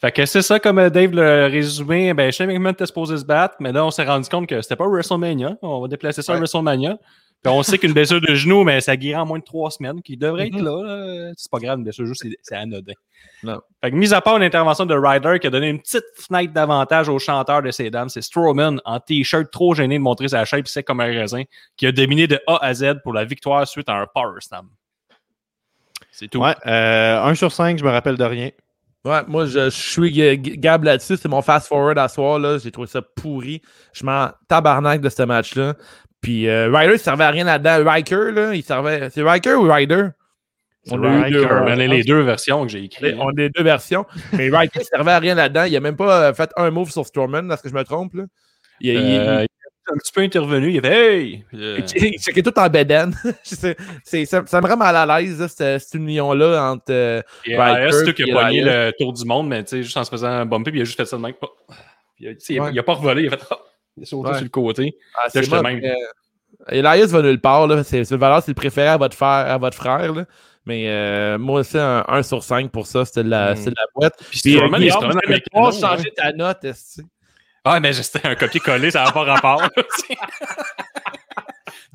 Fait que c'est ça, comme euh, Dave l'a résumé, ben, Shane McMahon était supposé se battre, mais là, on s'est rendu compte que c'était pas WrestleMania. On va déplacer ça à. WrestleMania. Puis on sait qu'une blessure de genou, mais ça guérit en moins de trois semaines, qui devrait être Mhm. là. là. C'est pas grave, une blessure de genou, c'est- c'est anodin. Non. Fait que, mis à part l'intervention de Ryder qui a donné une petite fenêtre d'avantage au chanteur de ces dames, c'est Strowman en t-shirt trop gêné de montrer sa shape sec comme un raisin, qui a dominé de A à Z pour la victoire suite à un power slam. C'est tout. Ouais, euh, 1 sur 5, je me rappelle de rien. Ouais, moi, je, je suis Gab là-dessus. C'est mon fast-forward à soir. là. J'ai trouvé ça pourri. Je m'en tabarnak de ce match-là. Puis euh, Ryder, il servait à rien là-dedans. Riker, là, il servait. C'est Riker ou Ryder? On a eu deux, les, les deux versions que j'ai écrites. On a les deux versions. Mais Riker, il servait à rien là-dedans. Il a même pas euh, fait un move sur Strowman, est-ce que je me trompe? Là? Il, Euh, il est un petit peu intervenu. Il a fait Hey! Euh, il- checkait tout en bedaine. Ça, ça me rend mal à l'aise, cette, cette union-là entre. euh, et Riker, c'est toi qui a pogné le tour du monde, mais tu sais, juste en se faisant bumper, puis il a juste fait ça de même. Puis, il, a, Ouais. il a pas revolé, il a fait oh. Il a sauté Ouais. sur le côté. Ah, Là, c'est moi, même. euh, Elias va nulle part. Là. C'est, c'est valeur, c'est le préféré à votre frère. À votre frère là. Mais euh, moi aussi, un 1 sur 5 pour ça, c'était de la, Mm. c'était de la boîte. Puis Puis, euh, se tourne tu avec pas changer hein. ta note, est-ce que- Ah, mais c'était un copier-coller, ça n'a pas rapport.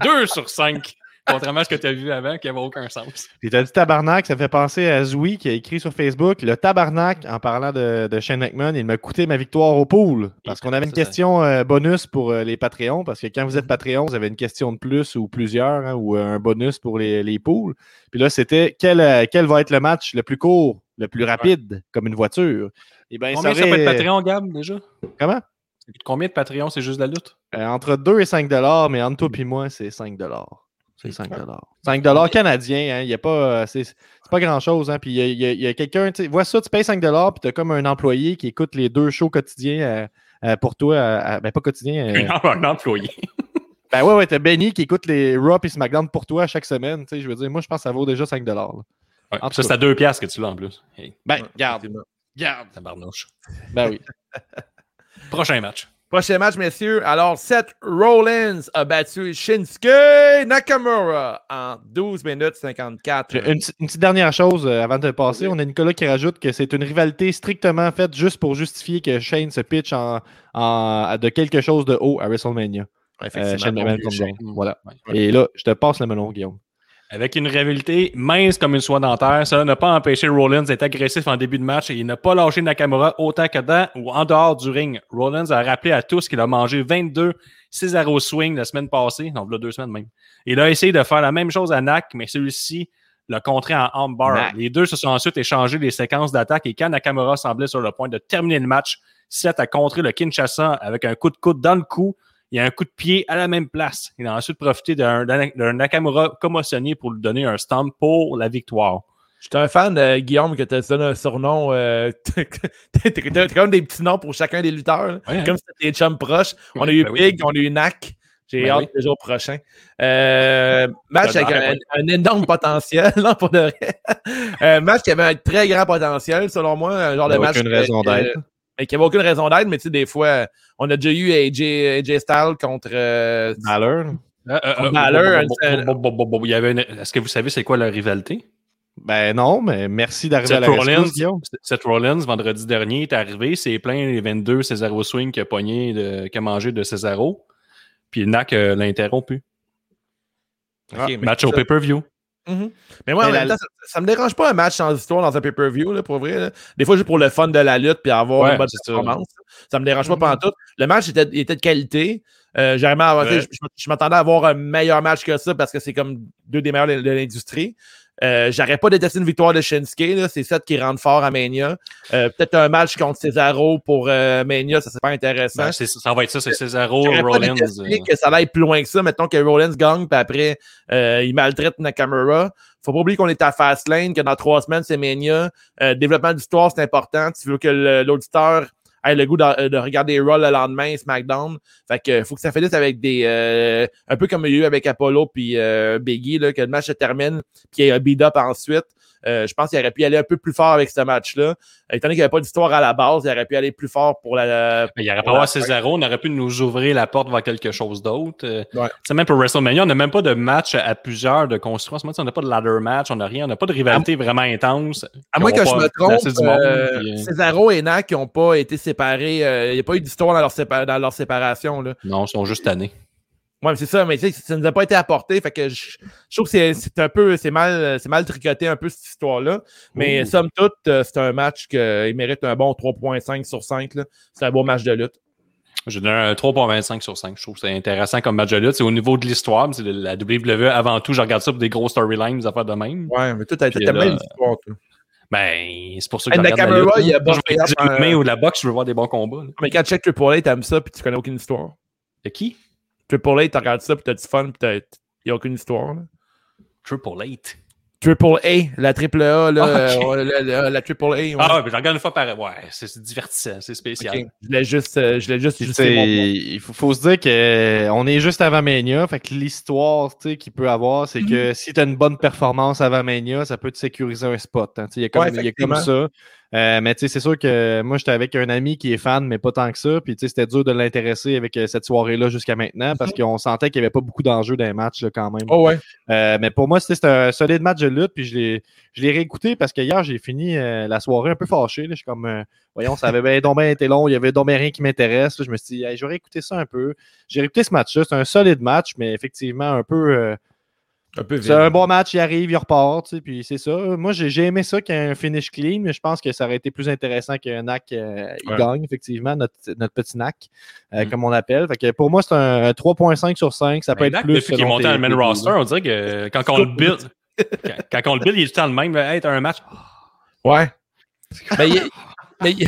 2 sur 5. Contrairement à ce que tu as vu avant, qui n'avait aucun sens. Puis t'as dit tabarnak, ça fait penser à Zoui qui a écrit sur Facebook le tabarnak en parlant de, de Shane McMahon, il m'a coûté ma victoire au pool. Parce qu'on avait une Ça, ça- question euh, bonus pour euh, les Patreons, parce que quand vous êtes Patreon, vous avez une question de plus ou plusieurs, hein, ou un bonus pour les, les pools. Puis là, c'était quel, euh, quel va être le match le plus court, le plus rapide, comme une voiture? Et ben, Combien ça aurait- peut être Patreon, Gab, déjà? Comment? Combien de Patreon, c'est juste la lutte? Euh, entre 2 et 5 dollars, mais entre toi et moi, c'est 5 dollars. C'est 5 dollars. 5 dollars canadiens, hein, il y a pas, euh, c'est pas grand-chose. Hein, puis il y a, y a- a quelqu'un, tu sais, vois ça, tu payes 5 dollars, puis tu as comme un employé qui écoute les deux shows quotidiens euh, euh, pour toi. euh, ben, pas quotidien. euh, Un employé. ben ouais, ouais, t'as Benny qui écoute les Raw et SmackDown pour toi chaque semaine. Tu sais, je veux dire, moi, je pense que ça vaut déjà 5 dollars. Ouais, ça, c'est à 2 piastres que tu l'as en plus. Hey, Ben, garde, garde, tabarnouche. ben oui. Prochain match. Prochain match, messieurs. Alors, Seth Rollins a battu Shinsuke Nakamura en 12 minutes 54. J'ai Une, petite- une petite dernière chose euh, avant de passer. On a Nicolas qui rajoute que c'est une rivalité strictement faite juste pour justifier que Shane se pitch en, en- de quelque chose de haut à WrestleMania. Euh, Shane McMahon contre Braun. Voilà. Ouais. Et là, je te passe le melon, Guillaume. Avec une rivalité mince comme une soie dentaire, ça n'a pas empêché Rollins d'être agressif en début de match et il n'a pas lâché Nakamura autant que dans ou en dehors du ring. Rollins a rappelé à tous qu'il a mangé 22 Cesaro Swing la semaine passée, donc là, deux semaines même. Il a essayé de faire la même chose à Nak, mais celui-ci l'a contré en armbar. Les deux se sont ensuite échangés les séquences d'attaque et quand Nakamura semblait sur le point de terminer le match, Seth a contré le Kinshasa avec un coup de coude dans le cou il y a un coup de pied à la même place. Il a ensuite profité d'un Nakamura commotionné pour lui donner un stamp pour la victoire. J'étais un fan de Guillaume que tu donné un surnom. euh, T'as comme des petits noms pour chacun des lutteurs. Ouais, hein? Comme si c'était des chums proches. On a eu ben oui. Big, on a eu Nack. J'ai Ben hâte oui. le jour prochain. Euh, match avec un, un énorme potentiel, non, pour de vrai. Euh, match qui avait un très grand potentiel, selon moi. Un genre de a match. aucune raison d'être. Mais qui avait aucune raison d'être, mais tu sais, des fois, on a déjà eu AJ, AJ Styles contre. euh, Balor. Euh, euh, euh, il y avait une- Est-ce que vous savez c'est quoi la rivalité? Ben non, mais merci d'arriver à la Rollins. Seth Rollins, vendredi dernier, est arrivé. C'est plein les 22 Cesaro Swing qu'il a pogné, de, qu'il a mangé de Cesaro. Puis Nak euh, l'a interrompu. Match au pay-per-view. Mhm. Mais moi, en Mais même la- temps, ça, ça me dérange pas un match sans histoire dans un pay-per-view, là, pour vrai. là. Des fois, juste pour le fun de la lutte puis avoir Ouais, une bonne c'est ça. performance. Ça. me dérange pas Mhm. pendant tout. Le match était, était de qualité. Euh, j'aimerais avoir- Ouais. je, je- je m'attendais à avoir un meilleur match que ça parce que c'est comme deux des meilleurs de, de l'industrie. Euh, J'aurais pas détesté une victoire de Shinsuke. C'est ça qui rentre fort à Mania. Euh, Peut-être un match contre Cesaro pour euh, Mania, ça c'est pas intéressant. Ben, ça va être ça, c'est Cesaro, pas Rollins. détesté euh, que ça aille plus loin que ça. Mettons que Rollins gagne, puis après, euh, il maltraite Nakamura. Faut pas oublier qu'on est à Fastlane, que dans trois semaines, c'est Mania. Euh, développement d'histoire, c'est important. Tu veux que l'auditeur ait le goût de, de regarder Raw le lendemain, SmackDown. Fait que faut que ça finisse avec des... euh, un peu comme il y a eu avec Apollo puis euh, Biggie, là, que le match se termine, puis qu'il y ait un beat-up ensuite. Euh, je pense qu'il aurait pu aller un peu plus fort avec ce match-là. Étant donné qu'il n'y avait pas d'histoire à la base, il aurait pu aller plus fort pour la... Il n'y aurait pas avoir Cesaro, on aurait pu nous ouvrir la porte vers quelque chose d'autre. Euh, Ouais. tu sais, même pour WrestleMania, on n'a même pas de match à plusieurs de construire. En ce moment, on n'a pas de ladder match, on n'a rien, on n'a pas de rivalité vraiment intense. À moins que je me trompe, monde, euh, puis, euh, Cesaro et Nak n'ont pas été séparés. euh, Il n'y a pas eu d'histoire dans leur, sépa- dans leur séparation. Là. Non, ils sont juste tannés. Mais c'est ça, mais ça ne nous a pas été apporté. Fait que je, je trouve que c'est- un peu, c'est mal, c'est mal tricoté un peu cette histoire-là. Mais Ouh. somme toute, euh, c'est un match qu'il mérite un bon 3.5 sur 5. là. C'est un beau match de lutte. J'ai donné un 3.25 sur 5. Je trouve que c'est intéressant comme match de lutte. C'est au niveau de l'histoire. C'est la WWE avant tout. Je regarde ça pour des gros storylines, des affaires de même. Ouais, mais tout a été tellement l'histoire. toi. Ben, c'est pour ça que Hey, je regarde la lutte. il a je un- MMA ou de la boxe, je veux voir des bons combats. là. Mais quand tu check Triple H, t'aimes ça, puis tu connais aucune histoire. De qui? Triple H, tu regardes ça, puis t'as du fun, puis il n'y a aucune histoire. là. Triple Eight. Triple A, la triple A, là, Ah, euh, la, la- la triple A. ouais. Ah ouais, ben, je regarde une fois par. Ouais, c'est divertissant, c'est spécial. Je voulais juste, euh, je juste mon il faut, faut se dire qu'on est juste avant Mania. Fait que l'histoire tu sais, qu'il peut avoir, c'est que si tu as une bonne performance avant Mania, ça peut te sécuriser un spot. hein. Il y a comme, Ouais, il y a comme ça. Euh, mais tu sais, c'est sûr que moi, j'étais avec un ami qui est fan, mais pas tant que ça. Puis tu sais, c'était dur de l'intéresser avec euh, cette soirée-là jusqu'à maintenant parce qu'on sentait qu'il n'y avait pas beaucoup d'enjeux dans les matchs là, quand même. Oh ouais. Euh, mais pour moi, c'était un solide match de lutte. Puis je l'ai, je l'ai réécouté parce que hier, j'ai fini euh, la soirée un peu fâché. Je suis comme, voyons, ça avait bien, donc bien été long. Il y avait donc bien rien qui m'intéresse. Je me suis dit, Hey, j'aurais écouté ça un peu. J'ai réécouté ce match-là. C'est un solide match, mais effectivement, un peu. C'est un bon match. Il arrive, il repart. tu sais, Puis c'est ça. Moi, j'ai, aimé ça qu'il y ait un finish clean, mais je pense que ça aurait été plus intéressant qu'un NAC euh, il Ouais. gagne, effectivement, notre, notre petit NAC, euh, Mm. comme on appelle. Fait que pour moi, c'est un 3.5 sur 5. Ça peut Ben, être Nak, plus. depuis qu'il est monté dans le main roster, on dirait que quand on le build, quand, quand on le build, il est tout le même. Hey, t'as un match. Ouais. mais, il, mais, il,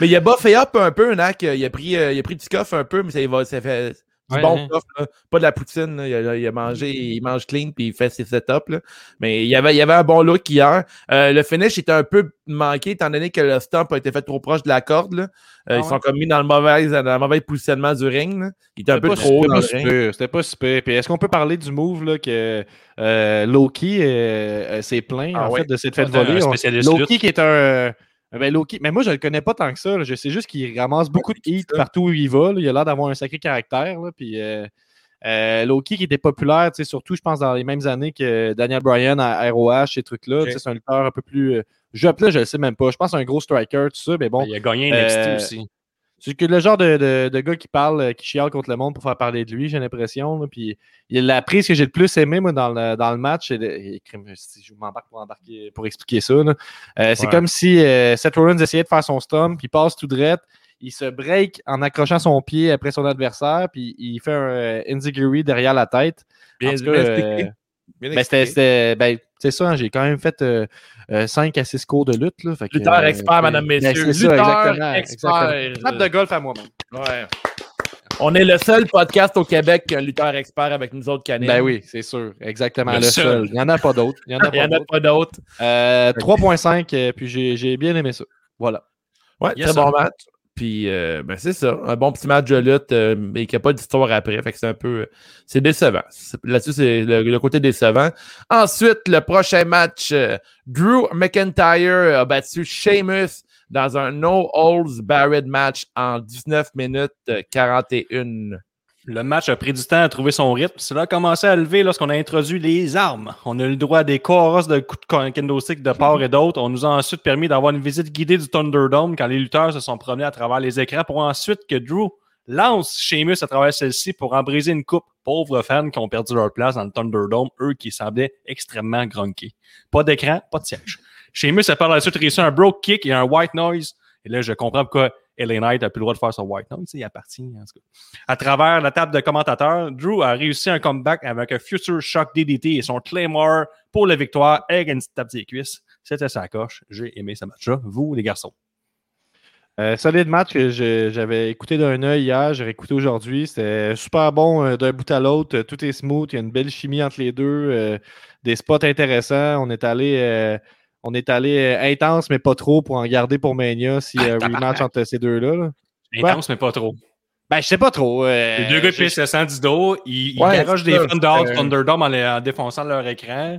mais il a buffé up un peu, Nak. Il a pris, euh, il a pris du coffre un peu, mais ça, il va, ça fait du Ouais, bon ouais. là. Pas de la poutine. là. Il, a, il a mangé, il mange clean, puis il fait ses setups. Là. Mais il y, avait, il y avait un bon look hier. Euh, le finish était un peu manqué, étant donné que le stomp a été fait trop proche de la corde. Là. Euh, Ah ils ouais? Sont comme mis dans le mauvais, dans le mauvais positionnement du ring. là. Il était un peu trop haut super, dans pas le ring. super, C'était pas super. Puis est-ce qu'on peut parler du move là, que euh, Loki euh, s'est plaint Ah en ouais. fait de voler? On- spécialiste Loki qui est un. Euh, ben, Loki, mais moi je le connais pas tant que ça. là. Je sais juste qu'il ramasse beaucoup de hits partout où il va. là. Il a l'air d'avoir un sacré caractère. Là. Puis euh, euh, Loki qui était populaire, surtout je pense dans les mêmes années que Daniel Bryan à ROH, ces trucs-là. C'est un lutteur un peu plus. euh, je, là, je le sais même pas. Je pense que c'est un gros striker, tout ça. Mais bon, Il a gagné NXT aussi. C'est que le genre de, de- de gars qui parle, euh, qui chiale contre le monde pour faire parler de lui, j'ai l'impression. Puis il- la prise que j'ai le plus aimé, moi, dans le, dans le match, et crime, si je m'embarque pour, embarquer, pour expliquer ça. Euh, c'est comme si euh, Seth Rollins essayait de faire son stomp, puis il passe tout droit. Il se break en accrochant son pied après son adversaire, puis il fait un euh, enziguri derrière la tête. Bien, Euh, ben, c'était, ben, c'est ça, hein, j'ai quand même fait 5 à 6 cours de lutte. Là, fait que, Lutteur euh, expert, c'est- madame, ben, messieurs. ça, Lutteur exactement, expert. exactement. Frappe de golf à moi-même. Ouais. On est le seul podcast au Québec qui a un lutteur expert avec nous autres canadiens. Ben oui, c'est sûr. Exactement. Le Le, seul. seul. Il n'y en a pas d'autres. Il n'y en a pas d'autres. pas d'autres. Euh, 3.5, euh, puis j'ai j'ai bien aimé ça. Voilà. Ouais, Yes, très sir. bon match. Puis, euh, ben, c'est ça. Un bon petit match de lutte, euh, mais qui n'a pas d'histoire après. Fait que c'est un peu. euh, C'est décevant. Là-dessus, c'est le, côté décevant. Ensuite, le prochain match. euh, Drew McIntyre a battu Sheamus dans un No Holds Barred match en 19 minutes euh, 41. Le match a pris du temps à trouver son rythme. Cela a commencé à lever lorsqu'on a introduit les armes. On a eu le droit à des chorus de coups de kendo stick de part et d'autre. On nous a ensuite permis d'avoir une visite guidée du Thunderdome quand les lutteurs se sont promenés à travers les écrans pour ensuite que Drew lance Sheamus à travers celle-ci pour en briser une coupe. Pauvres fans qui ont perdu leur place dans le Thunderdome, eux qui semblaient extrêmement grunky. Pas d'écran, pas de siège. Sheamus a par la suite réussi un broke kick et un white noise. Et là, je comprends pourquoi LA Knight n'a plus le droit de faire son white noise. Il appartient. À travers la table de commentateurs, Drew a réussi un comeback avec un Future Shock DDT et son Claymore pour la victoire avec une petite des cuisses. C'était sa coche. J'ai aimé ce match-là. Vous, les garçons. Euh, solide match que j'avais écouté d'un œil hier, j'ai écouté aujourd'hui. C'était super bon euh, d'un bout à l'autre. Tout est smooth. Il y a une belle chimie entre les deux. euh, des spots intéressants. On est allé, on est allé euh, intense, mais pas trop pour en garder pour Mania si euh, rematch entre ces deux-là. là. Intense, mais pas trop. Ben, je sais pas trop. euh, Les deux gars pissent le sang du dos. Ils, ils Ouais, garagent des fans dehors Thunderdome en, les- en défonçant leur écran.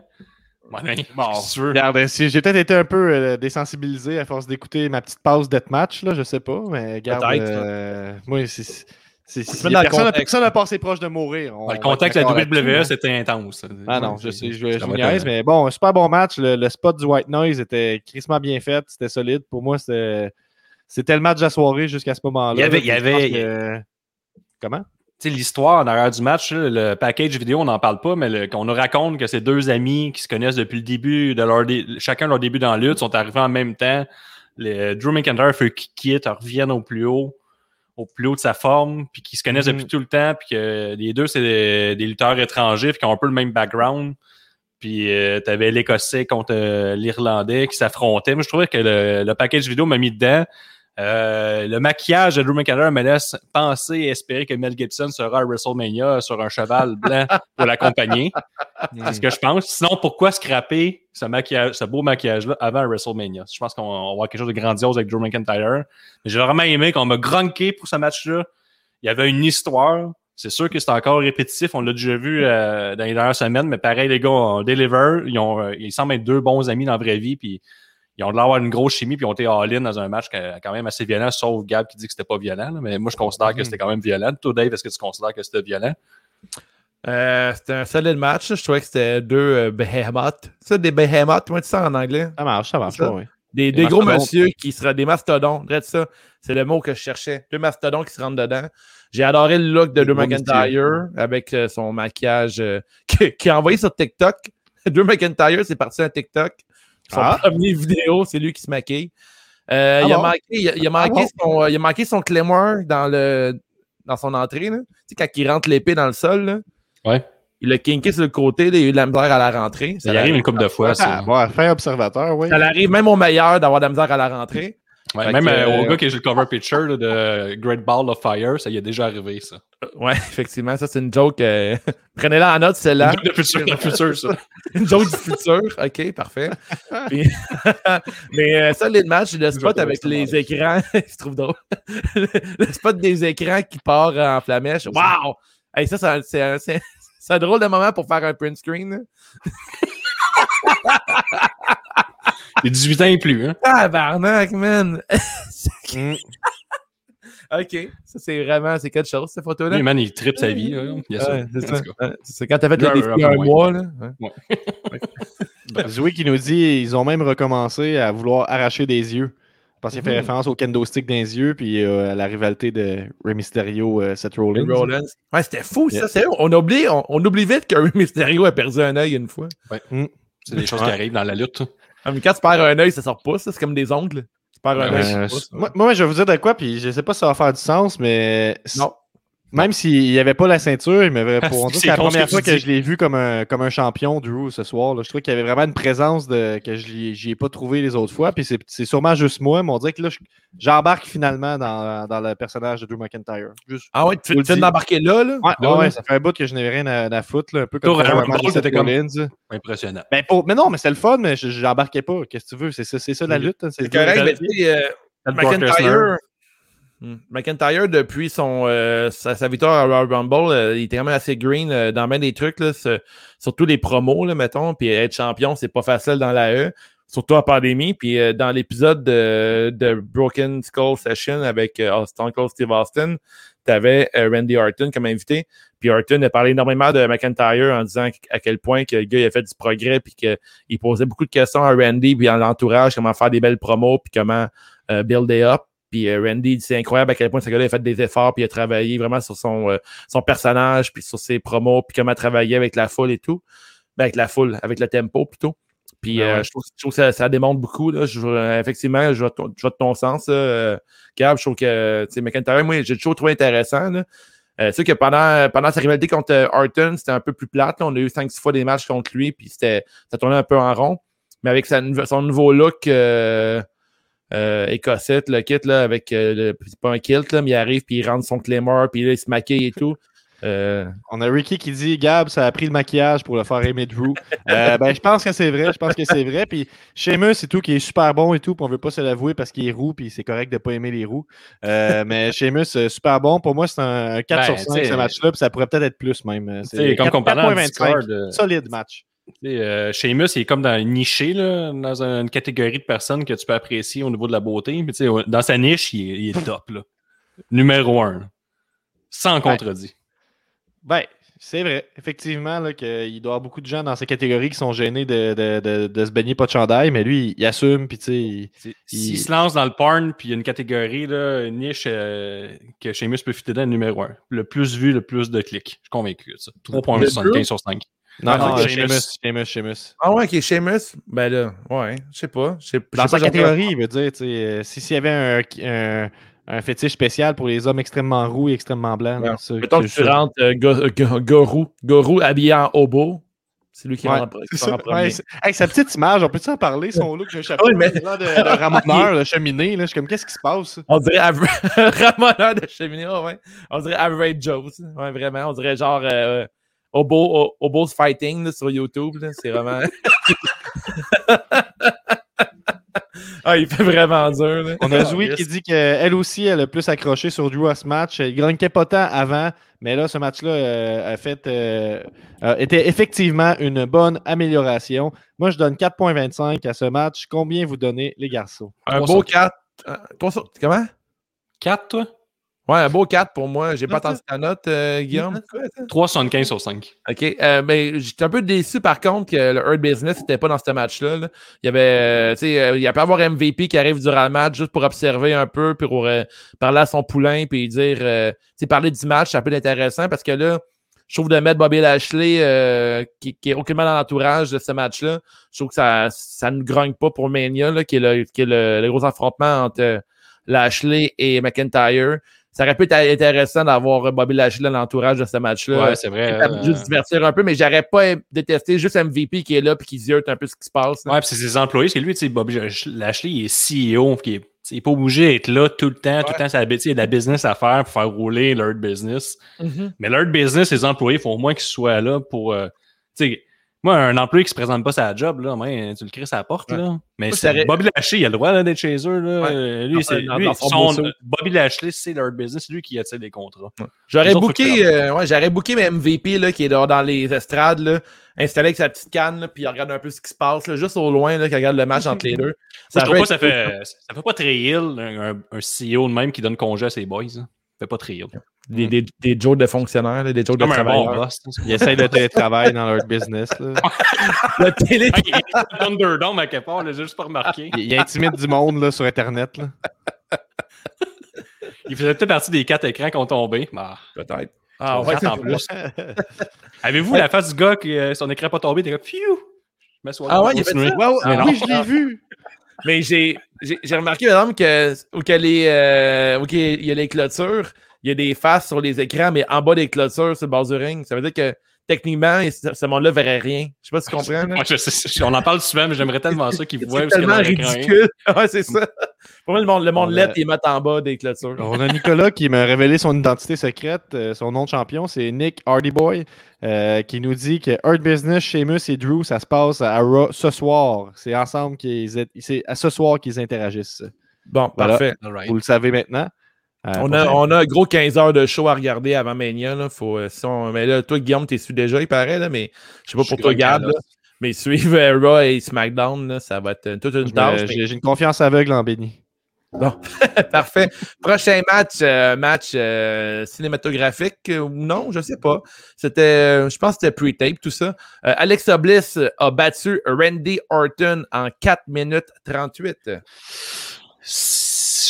Ouais, mais, Bon? Regarde, si j'ai peut-être été un peu euh, désensibilisé à force d'écouter ma petite pause match là, je sais pas, mais euh, moi, c'est, c'est, c'est- y a personne, personne n'a passé proche de mourir. On le va contexte de la WWE, c'était intense. Ah non, je sais, je, je niaise, mais bon, un super bon match. Le, le spot du White Noise était crissement bien fait, c'était solide. Pour moi, c'était, c'était le match de la soirée jusqu'à ce moment-là. Il y avait- là, il y avait- que- Comment? Tu sais, l'histoire en arrière du match, le package vidéo, on n'en parle pas, mais le- qu'on nous raconte que ces deux amis qui se connaissent depuis le début de leur dé- chacun leur début dans la lutte sont arrivés en même temps. Le, Drew McIntyre fait quitte, reviennent au plus haut, au plus haut de sa forme, puis qu'ils se connaissent Mhm. depuis tout le temps, puis que les deux, c'est des, des lutteurs étrangers, puis qui ont un peu le même background. Puis euh, t'avais l'Écossais contre euh, l'Irlandais qui s'affrontaient. Moi, je trouvais que le, le package vidéo m'a mis dedans. Euh, le maquillage de Drew McIntyre me laisse penser et espérer que Mel Gibson sera à WrestleMania sur un cheval blanc pour l'accompagner. C'est ce que je pense. Sinon, pourquoi scraper ce, maquillage, ce beau maquillage-là avant WrestleMania? Je pense qu'on on va voir quelque chose de grandiose avec Drew McIntyre. Mais j'ai vraiment aimé qu'on m'a grunqué pour ce match-là. Il y avait une histoire. C'est sûr que c'est encore répétitif. On l'a déjà vu euh, dans les dernières semaines, mais pareil, les gars ont deliver. Ils, ont, euh, ils semblent être deux bons amis dans la vraie vie. Puis ils ont de l'avoir une grosse chimie, puis ils ont été all-in dans un match quand même assez violent, sauf Gab qui dit que c'était pas violent. là. mais moi, je considère que Mhm. c'était quand même violent. Toi, Dave, est-ce que tu considères que c'était violent? Euh, c'était un solide match. Je trouvais que c'était deux euh, behemoths. Ça, des behemoths, comment tu dis ça en anglais? Ça marche, ça marche Ça. pas, oui. Des, Des des gros monsieur qui seraient des mastodontes. Regarde ça. C'est le mot que je cherchais. Deux mastodontes qui se rentrent dedans. J'ai adoré le look de Drew McIntyre avec euh, son maquillage euh, qui, qui a envoyé sur TikTok. Drew McIntyre, c'est parti à TikTok. Son Ah. premier vidéo, c'est lui qui se maquille. Euh, Ah il, a bon? manqué, il, a, il a manqué bon? son, il a manqué son Claymore dans, le, dans son entrée. Là. Tu sais, quand il rentre l'épée dans le sol, là, Ouais. il l'a kinké sur le côté, là, il a eu de la misère à la rentrée. Ça arrive une couple de fois. Ça, Ah, ouais, fin observateur, oui. Ça arrive même au meilleur d'avoir de la misère à la rentrée. Ouais, même que, euh, au euh, gars qui joue le cover picture là, de Great Ball of Fire, ça y est déjà arrivé, ça. Ouais, effectivement, ça c'est une joke. euh, Prenez-la en note, celle-là. Le futur, le futur, ça. une joke du futur. OK, parfait. Puis- Mais euh, ça, les matchs, le spot avec les écrans, il se trouve drôle. le spot des écrans qui part en flamèche. Wow! Hey, ça, ça- c'est un, un drôle de moment pour faire un print screen. Est 18 ans et plus, hein. Tabarnak, man! Mm. OK, ça c'est vraiment, c'est quelque chose, cette photo-là. Lui, man, il tripe sa vie. là. Il y a ça. Ouais, c'est ça. Ouais, quand t'as fait Ouais, le défi ouais, un ouais. mois, là. Ouais. Zoé qui nous dit ils ont même recommencé à vouloir arracher des yeux. Parce qu'il fait Mhm. référence au kendo stick dans les yeux puis euh, à la rivalité de Rey Mysterio euh, Seth Rollins. Rollins. Ouais, c'était fou, ça. C'est on oublie, on, on oublie vite que Rey Mysterio a perdu un œil une fois. C'est des choses Ouais. qui arrivent dans la lutte. Ah, mais quand tu perds un œil, ça sort pas, ça. C'est comme des ongles. Tu perds un œil. Euh, ça sort pas, ça. moi, moi, je vais vous dire de quoi, puis je sais pas si ça va faire du sens, mais Non. Même s'il n'y avait pas la ceinture, il m'avait Ah, pour c'est- c'est la première que fois que je l'ai vu comme un, comme un champion, Drew, ce soir. là. je trouvais qu'il y avait vraiment une présence de, que je n'y ai pas trouvé les autres fois. Puis c'est c'est sûrement juste moi, mais on dirait que là, je- j'embarque finalement dans, dans le personnage de Drew McIntyre. Juste- Ah ouais, tu viens d'embarquer là, là? Ouais, Là, ouais, ça fait un bout que je n'ai rien à, à foutre, là, un peu comme c'était comme-. Impressionnant. Ben, pour- mais non, mais c'était le fun, mais je- j'embarquais pas. Qu'est-ce que tu veux? C'est ça, c'est ça la lutte. hein, C'est correct, mais tu sais, euh. McIntyre, Hmm. McIntyre, depuis son, euh, sa, victoire à Royal Rumble, euh, il était quand même assez green euh, dans bien des trucs, là, surtout les promos, là, mettons. Puis être champion, c'est pas facile dans la E. surtout en pandémie. Puis euh, dans l'épisode de, Broken Skull Session avec euh, Stone Cold Steve Austin, tu avais Randy Orton comme invité. Puis Orton a parlé énormément de McIntyre en disant à quel point que le gars a fait du progrès, puis qu'il posait beaucoup de questions à Randy, puis à l'entourage, comment faire des belles promos, puis comment euh, builder up. Puis euh, Randy, c'est incroyable à quel point ce gars-là a fait des efforts, puis il a travaillé vraiment sur son, euh, son personnage, puis sur ses promos, puis comment travailler avec la foule et tout. Ben, avec la foule, avec le tempo plutôt. Puis Ben ouais. je, trouve, je trouve que ça, ça démontre beaucoup. Là. Je, euh, effectivement, je vois de ton sens. Euh, Gab, je trouve que McIntyre, moi, j'ai toujours trouvé intéressant. Là. Euh, c'est sûr que pendant, pendant sa rivalité contre euh, Orton, c'était un peu plus plate. là. On a eu 5-6 fois des matchs contre lui, puis c'était, ça tournait un peu en rond. Mais avec sa, son nouveau look euh, écossais, le kit là, avec euh, le, c'est pas un kilt, là, mais il arrive, puis il rentre son Claymore, puis là, il se maquille et tout. Euh, On a Ricky qui dit Gab, ça a pris le maquillage pour le faire aimer Drew. Euh, ben, je pense que c'est vrai. Je pense que c'est vrai. Puis Sheamus et tout, qui est super bon et tout, puis on veut pas se l'avouer parce qu'il est roux, puis c'est correct de pas aimer les roux. Euh, mais Sheamus, super bon. Pour moi, c'est un 4 Ben, sur 5 t'sais, ce match-là, puis ça pourrait peut-être être plus même. Sais, comme 4- qu'on parlait en 4.25. Discord, euh, Solide match. Euh, Sheamus, il est comme dans niché, là, dans une catégorie de personnes que tu peux apprécier au niveau de la beauté. Mais tu sais, dans sa niche, il est, il est top. Là. Numéro un. là. Sans contredit. Ben, c'est vrai, effectivement, là, qu'il doit y avoir beaucoup de gens dans ces catégories qui sont gênés de, de, de, de se baigner pas de chandail, mais lui, il assume, puis tu sais, il- S'il se lance dans le porn, puis il y a une catégorie, là, une niche euh, que Sheamus peut fitter dans le numéro un. Le plus vu, le plus de clics. Je suis convaincu de ça. 3.75 sur 5. Non, Ah, non. Sheamus, Sheamus. Ah ouais, ok, Sheamus, ben là, ouais, je sais pas. Dans sa catégorie, il veut dire, tu sais, euh, si- s'il y avait un, un, un fétiche spécial pour les hommes extrêmement roux et extrêmement blancs, Ouais. là, ça- Mettons que tu rentres euh, Go- Go- Gorou, Gorou habillé en hobo. C'est lui qui Ouais, sort en premier. Ouais, hey, sa petite image, on peut-tu en parler, son look, j'ai un chapeau, Oui, mais- de, de ramoneur, de cheminée, là, je suis comme, qu'est-ce qui se passe? On dirait Aver- ramoneur de cheminée, ouais, ouais. On dirait Average Joe. ça. Ouais, vraiment. On dirait genre euh, Obo, Obo's Fighting là, sur YouTube. C'est vraiment. ah, il fait vraiment dur. Là. On a Ah, Zoui yes. qui dit qu'elle aussi, elle a plus accroché sur Drew à ce match. Il gagnait pas tant avant, mais là, ce match-là euh, a fait euh, euh, était effectivement une bonne amélioration. Moi, je donne 4.25 à ce match. Combien vous donnez, les garçons? Un beau sur 4. Toi, sur- comment? 4, toi? Ouais, un beau 4 pour moi. J'ai pas entendu ta note, euh, Guillaume. 3.75 sur 5. OK. Euh, ben, j'étais un peu déçu par contre que le Hurt Business n'était pas dans ce match-là. là. Il y avait, euh, tu sais, euh, il y a pas avoir MVP qui arrive durant le match juste pour observer un peu, puis pour euh, parler à son poulain, puis dire, euh, tu sais, parler du match, c'est un peu intéressant parce que là, je trouve de mettre Bobby Lashley, euh, qui, qui est aucunement dans l'entourage de ce match-là, je trouve que ça, ça ne grogne pas pour Mania, là, qui est le, qui est le, le gros affrontement entre Lashley et McIntyre. Ça aurait pu être intéressant d'avoir Bobby Lashley dans l'entourage de ce match-là. Ouais, c'est vrai. Euh, juste divertir un peu, mais j'aurais pas détesté juste MVP qui est là et qui ziote un peu ce qui se passe. là. Ouais, puis c'est ses employés. Parce que lui, tu sais, Bobby Lashley, il est CEO. qui est- il n'est pas obligé d'être là tout le temps. Tout le temps, ça, il y a de la business à faire pour faire rouler leur business. Mhm. Mais leur business, les employés, il faut au moins qu'ils soient là pour. euh, moi, un employé qui se présente pas sa job, là, ben, tu le crées à la porte. Ouais. Là. Mais Moi, c'est- Bobby Lashley, il a le droit d'être chez eux. Là. Ouais. Euh, Lui, c'est, lui, son. Bobby Lashley, c'est leur business. C'est lui qui attire les contrats. J'aurais Les autres, booké, euh, ouais, j'aurais booké mes MVP là, qui est dans, dans les estrades, là, installé avec sa petite canne, là, puis il regarde un peu ce qui se passe, là, juste au loin, là, qu'il regarde le match entre les deux. Moi, Ça je trouve pas ça fait, ça fait pas très ill, un, un- un CEO de même qui donne congé à ses boys. hein. Ça fait pas très ill. des, des, des jokes de fonctionnaires, des jokes de bon travailleurs. Ils essayent le télétravail dans leur business. là. Le télé- Hey, il est Thunderdome à quelque part, j'ai juste pas remarqué. Il, il intimide du monde là, sur Internet. là. Il faisait peut-être partie des quatre écrans qui ont tombé. Bah, Peut-être. Ah, ouais, en plus. Avez-vous la face du gars qui, euh, son écran pas tombé, t'es comme, pfiou! Je m'assois là, Ah ouais, il a fait ça? Ouais, Ah, oui, non. je l'ai vu. Mais j'ai, j'ai, remarqué, exemple, que, que les, euh, où qu'il y a les clôtures, il y a des faces sur les écrans, mais en bas des clôtures, sur le bord du ring. Ça veut dire que, techniquement, ce, monde-là verrait rien. Je sais pas si tu comprends. là. Ouais, je sais, je- on en parle souvent, mais j'aimerais tellement ça qu'ils voient C'est tellement ridicule. ouais, c'est ça. Pour moi, le monde, le monde On lettre, ils mettent en bas des clôtures. On a Nicolas qui m'a révélé son identité secrète, euh, son nom de champion, c'est Nick Hardyboy, euh, qui nous dit que Hurt Business, Sheamus et Drew, ça se passe à Raw ce soir. C'est ensemble qu'ils est- c'est à ce soir qu'ils interagissent. Bon, Voilà. parfait. Vous le savez maintenant. Euh, On a, on a un gros 15 heures de show à regarder avant Mania. Là. Faut, euh, si on- mais là, toi, Guillaume, t'es su déjà, il paraît, là, mais je sais pas pour toi, Gab. Mais suivre euh, Raw et SmackDown, là, ça va être toute une tâche. mais- J'ai une confiance aveugle en Benny. Bon, parfait. Prochain match, euh, match euh, cinématographique euh, ou non, je sais pas. C'était, je pense que c'était pre-tape, tout ça. Alexa Bliss a battu Randy Orton en 4 minutes 38.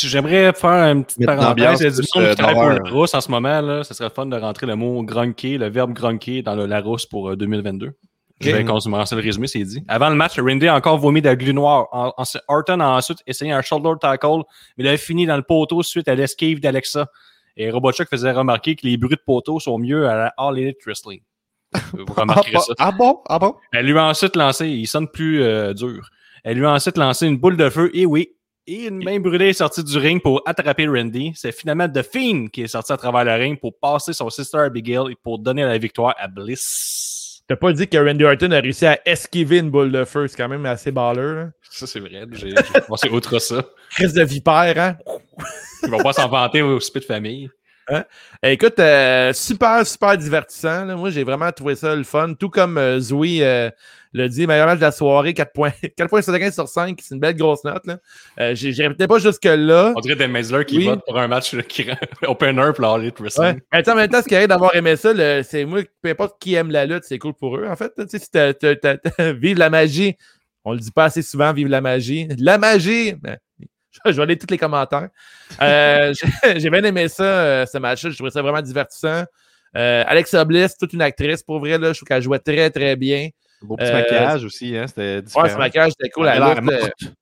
J'aimerais faire une petite parenthèse. Il y a du plus, monde euh, qui travaille pour en ce moment. Là. Ce serait fun de rentrer le mot grunker, le verbe grunker dans le Larousse pour euh, 2022. Je vais commencer le résumé, c'est dit. Avant le match, Randy a encore vomi de la glu noire. En- en- Orton a ensuite essayé un shoulder tackle, mais il a fini dans le poteau suite à l'esquive d'Alexa. Et Robotchuck faisait remarquer que les bruits de poteau sont mieux à la All Elite Wrestling. Vous Ah, remarquerez bon? ça. ah bon? Ah bon? Elle lui a ensuite lancé, il sonne plus euh, dur. Elle lui a ensuite lancé une boule de feu, et oui, et une main brûlée est sortie du ring pour attraper Randy. C'est finalement The Fiend qui est sorti à travers le ring pour passer son sister Abigail et pour donner la victoire à Bliss. T'as pas dit que Randy Orton a réussi à esquiver une boule de feu, c'est quand même assez baller. Là. Ça, c'est vrai. J'ai pensé outre ça. Crise de vipère, hein? Ils vont pas s'en vanter au souper de famille. Eh, Écoute, euh, super, super divertissant. là. Moi, j'ai vraiment trouvé ça le fun. Tout comme euh, Zoui euh, l'a dit, meilleur match de la soirée, 4.75 sur 5, c'est une belle grosse note. Là. Euh, J'irai peut-être pas jusque-là. On dirait des Meisler qui Oui. votent pour un match qui opener pour All Elite Ouais. En même temps, ce qui arrive d'avoir aimé ça, le- c'est moi, peu importe qui aime la lutte, c'est cool pour eux. En fait, tu sais, vive la magie. On le dit pas assez souvent, vive la magie. La magie! Ben, je vais lire tous les commentaires. Euh, j'ai j'ai bien aimé ça, euh, ce match-là. Je trouvais ça vraiment divertissant. Euh, Alexa Bliss, toute une actrice, pour vrai, là, je trouve qu'elle jouait très, très bien. Beau petit Euh, maquillage aussi, hein? C'était différent. Ouais, ce maquillage, c'était cool. Elle Elle a l'air look, euh, morte.